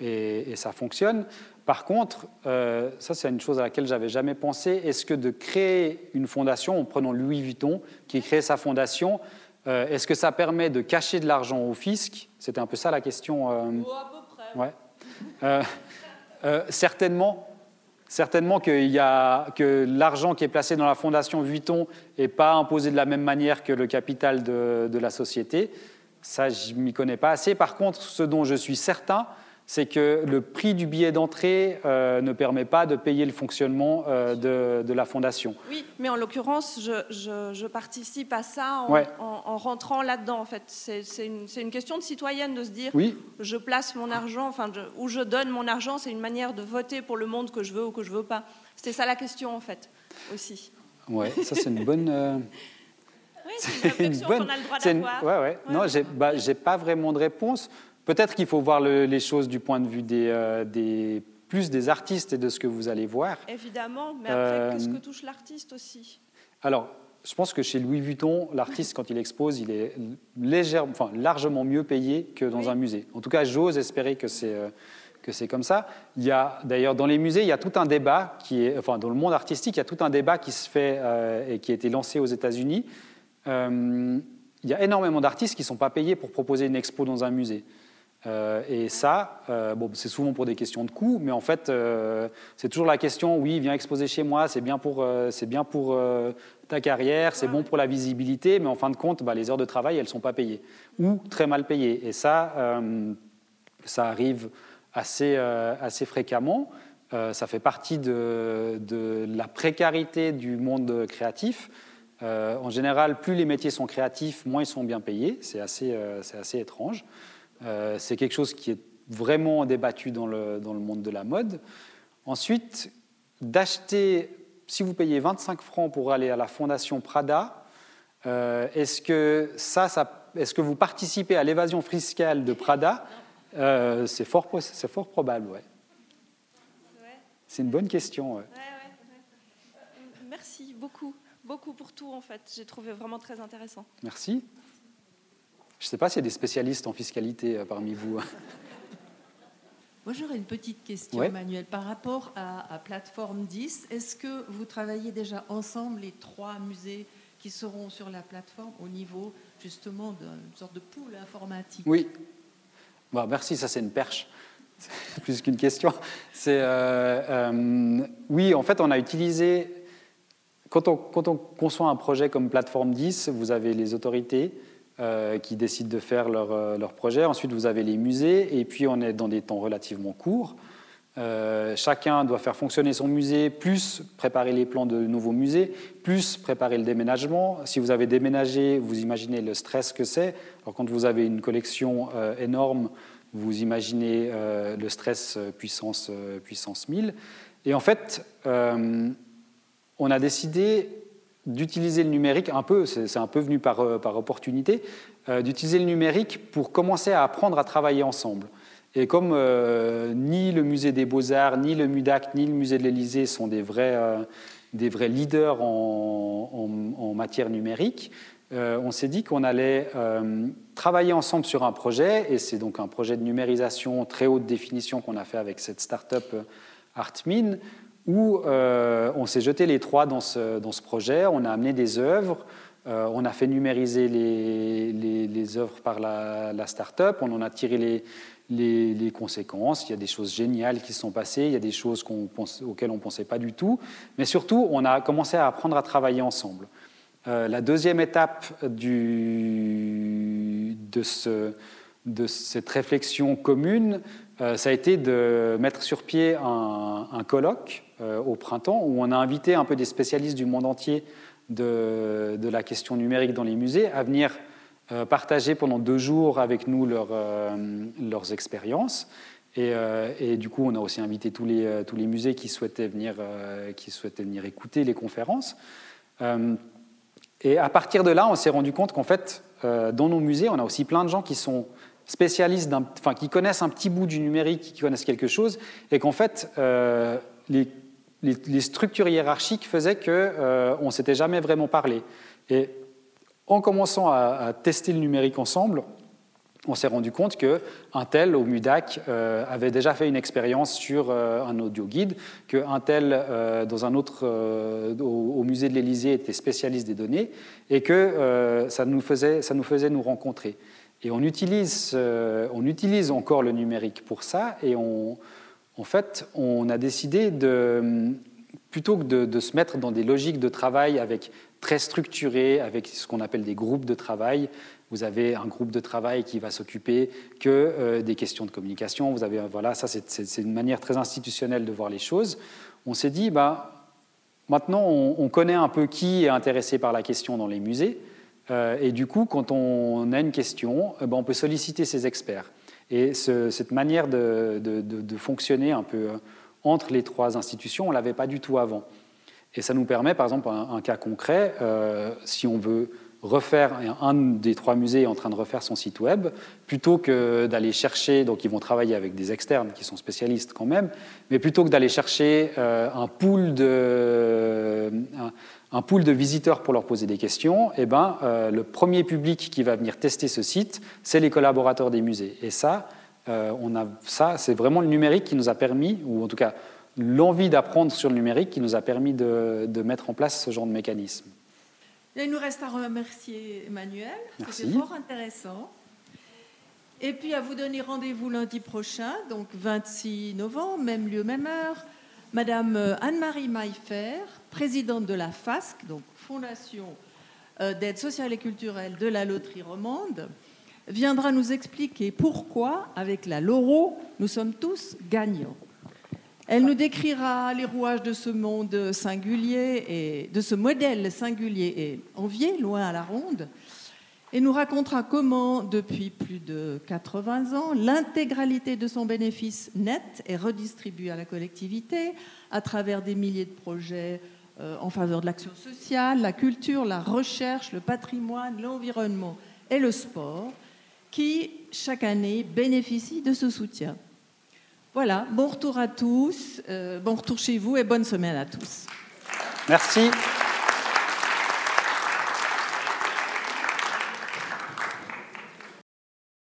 Et, ça fonctionne. Par contre, ça c'est une chose à laquelle j'avais jamais pensé. Est-ce que de créer une fondation, en prenant Louis Vuitton, qui crée sa fondation, euh, est-ce que ça permet de cacher de l'argent au fisc? C'était un peu ça la question. Euh... Oh, à peu près. Ouais. Euh, euh, certainement, certainement que, y a, que l'argent qui est placé dans la fondation Vuitton n'est pas imposé de la même manière que le capital de, de la société. Ça, je ne m'y connais pas assez. Par contre, ce dont je suis certain, c'est que le prix du billet d'entrée euh, ne permet pas de payer le fonctionnement euh, de, la fondation. Oui, mais en l'occurrence, je, participe à ça en, rentrant là-dedans. En fait, c'est une, question de citoyenne de se dire, oui. je place mon argent, enfin, où je donne mon argent, c'est une manière de voter pour le monde que je veux ou que je veux pas. C'était ça la question en fait aussi. Ouais, ça c'est une bonne. Euh, oui, c'est une réflexion qu'on a le droit d'avoir. Ouais, ouais. Non, j'ai bah, pas vraiment de réponse. Peut-être qu'il faut voir les choses du point de vue euh, des, plus des artistes et de ce que vous allez voir. Évidemment, mais après, qu'est-ce que euh, touche l'artiste aussi? Alors, je pense que chez Louis Vuitton, l'artiste, quand il expose, il est légèrement, enfin, largement mieux payé que dans un musée. En tout cas, j'ose espérer que c'est euh, que c'est comme ça. Il y a d'ailleurs dans les musées, il y a tout un débat qui est, enfin, dans le monde artistique, il y a tout un débat qui se fait et qui a été lancé aux États-Unis. il y a énormément d'artistes qui ne sont pas payés pour proposer une expo dans un musée. Euh, et ça, euh, c'est souvent pour des questions de coût, mais en fait, euh, c'est toujours la question, oui, viens exposer chez moi, c'est bien pour, c'est bien pour ta carrière, c'est bon pour la visibilité, mais en fin de compte, bah, les heures de travail, elles ne sont pas payées, ou très mal payées. Et ça, ça arrive assez, assez fréquemment. ça fait partie de, de, la précarité du monde créatif. en général, plus les métiers sont créatifs, moins ils sont bien payés. C'est assez, c'est assez étrange. Euh, c'est quelque chose qui est vraiment débattu dans le, dans le monde de la mode. Ensuite, d'acheter, si vous payez 25 francs pour aller à la fondation Prada, euh, est-ce que, ça, ça est-ce que vous participez à l'évasion fiscale de Prada? Euh, c'est, fort, fort probable, ouais. C'est une bonne question. Ouais. Merci beaucoup, beaucoup pour tout en fait. J'ai trouvé vraiment très intéressant. Merci. Je ne sais pas s'il y a des spécialistes en fiscalité euh, parmi vous. Moi, j'aurais une petite question, Emmanuel. Par rapport à, Plateforme 10, est-ce que vous travaillez déjà ensemble, les trois musées qui seront sur la plateforme, au niveau justement d'une sorte de pool informatique? Oui. Bon, merci, ça c'est une perche. C'est plus qu'une question. C'est, euh, euh, oui, en fait, on a utilisé. Quand on, quand on conçoit un projet comme Plateforme 10, vous avez les autorités euh, qui décident de faire leur, euh, leur, projet. Ensuite, vous avez les musées, et puis on est dans des temps relativement courts. Euh, chacun doit faire fonctionner son musée, plus préparer les plans de nouveaux musées, plus préparer le déménagement. Si vous avez déménagé, vous imaginez le stress que c'est. Alors quand vous avez une collection énorme, vous imaginez le stress puissance, puissance 1000. Et en fait, on a décidé d'utiliser le numérique un peu, c'est un peu venu par, par opportunité, d'utiliser le numérique pour commencer à apprendre à travailler ensemble. Et comme euh, ni le musée des beaux-arts, ni le MUDAC, ni le musée de l'Élysée sont des vrais, euh, des vrais leaders en, en, matière numérique, euh, on s'est dit qu'on allait travailler ensemble sur un projet, et c'est donc un projet de numérisation très haute définition qu'on a fait avec cette start-up Artmin, où on s'est jeté les trois dans ce, dans ce, projet, on a amené des œuvres, on a fait numériser les, les, œuvres par la, start-up, on en a tiré les, les, conséquences. Il y a des choses géniales qui se sont passées, il y a des choses auxquelles on ne pensait pas du tout. Mais surtout, on a commencé à apprendre à travailler ensemble. Euh, la deuxième étape de, de, cette réflexion commune, euh, ça a été de mettre sur pied un, colloque euh, au printemps où on a invité un peu des spécialistes du monde entier de, de la question numérique dans les musées à venir euh, partager pendant deux jours avec nous euh, leurs expériences. Euh, et, du coup, on a aussi invité tous les, tous les musées qui souhaitaient, venir, qui souhaitaient venir écouter les conférences. et à partir de là, on s'est rendu compte qu'en fait, dans nos musées, on a aussi plein de gens qui sont spécialistes, enfin, qui connaissent un petit bout du numérique, qui connaissent quelque chose, et qu'en fait, les, les, structures hiérarchiques faisaient qu'on ne s'était jamais vraiment parlé. Et en commençant à, tester le numérique ensemble, on s'est rendu compte qu'un tel au MUDAC euh, avait déjà fait une expérience sur euh, un audio guide, qu'un tel euh, dans un autre au, musée de l'Élysée était spécialiste des données et que ça nous, faisait, ça, nous faisait, nous rencontrer. Et on utilise, on utilise encore le numérique pour ça et on, en fait, on a décidé de, plutôt que de, se mettre dans des logiques de travail avec très structuré avec ce qu'on appelle des groupes de travail. Vous avez un groupe de travail qui va s'occuper que euh, des questions de communication. Vous avez, voilà, ça c'est une manière très institutionnelle de voir les choses. On s'est dit, bah, maintenant on, connaît un peu qui est intéressé par la question dans les musées. Euh, et du coup, quand on a une question, ben, on peut solliciter ces experts. Et cette manière de, fonctionner un peu entre les trois institutions, on ne l'avait pas du tout avant. Et ça nous permet, par exemple, un, cas concret, euh, si on veut refaire, un des trois musées est en train de refaire son site web, plutôt que d'aller chercher, donc ils vont travailler avec des externes qui sont spécialistes quand même, mais plutôt que d'aller chercher euh, un, pool de, pool de visiteurs pour leur poser des questions, eh ben, euh, le premier public qui va venir tester ce site, c'est les collaborateurs des musées. Et ça, on a, ça c'est vraiment le numérique qui nous a permis, ou en tout cas l'envie d'apprendre sur le numérique qui nous a permis de, mettre en place ce genre de mécanisme. il nous reste à remercier Emmanuel, c'était fort intéressant. Et puis à vous donner rendez-vous lundi prochain, donc 26 novembre, même lieu, même heure. Madame euh, Anne-Marie Maillefer, présidente de la FASC, donc Fondation euh, d'aide sociale et culturelle de la loterie romande, viendra nous expliquer pourquoi, avec la Loro, nous sommes tous gagnants. Elle nous décrira les rouages de ce monde singulier et de ce modèle singulier et envié, loin à la ronde, et nous racontera comment, depuis plus de 80 ans, l'intégralité de son bénéfice net est redistribuée à la collectivité à travers des milliers de projets euh, en faveur de l'action sociale, la culture, la recherche, le patrimoine, l'environnement et le sport, qui, chaque année, bénéficient de ce soutien. Voilà, bon retour à tous, euh, bon retour chez vous et bonne semaine à tous. Merci.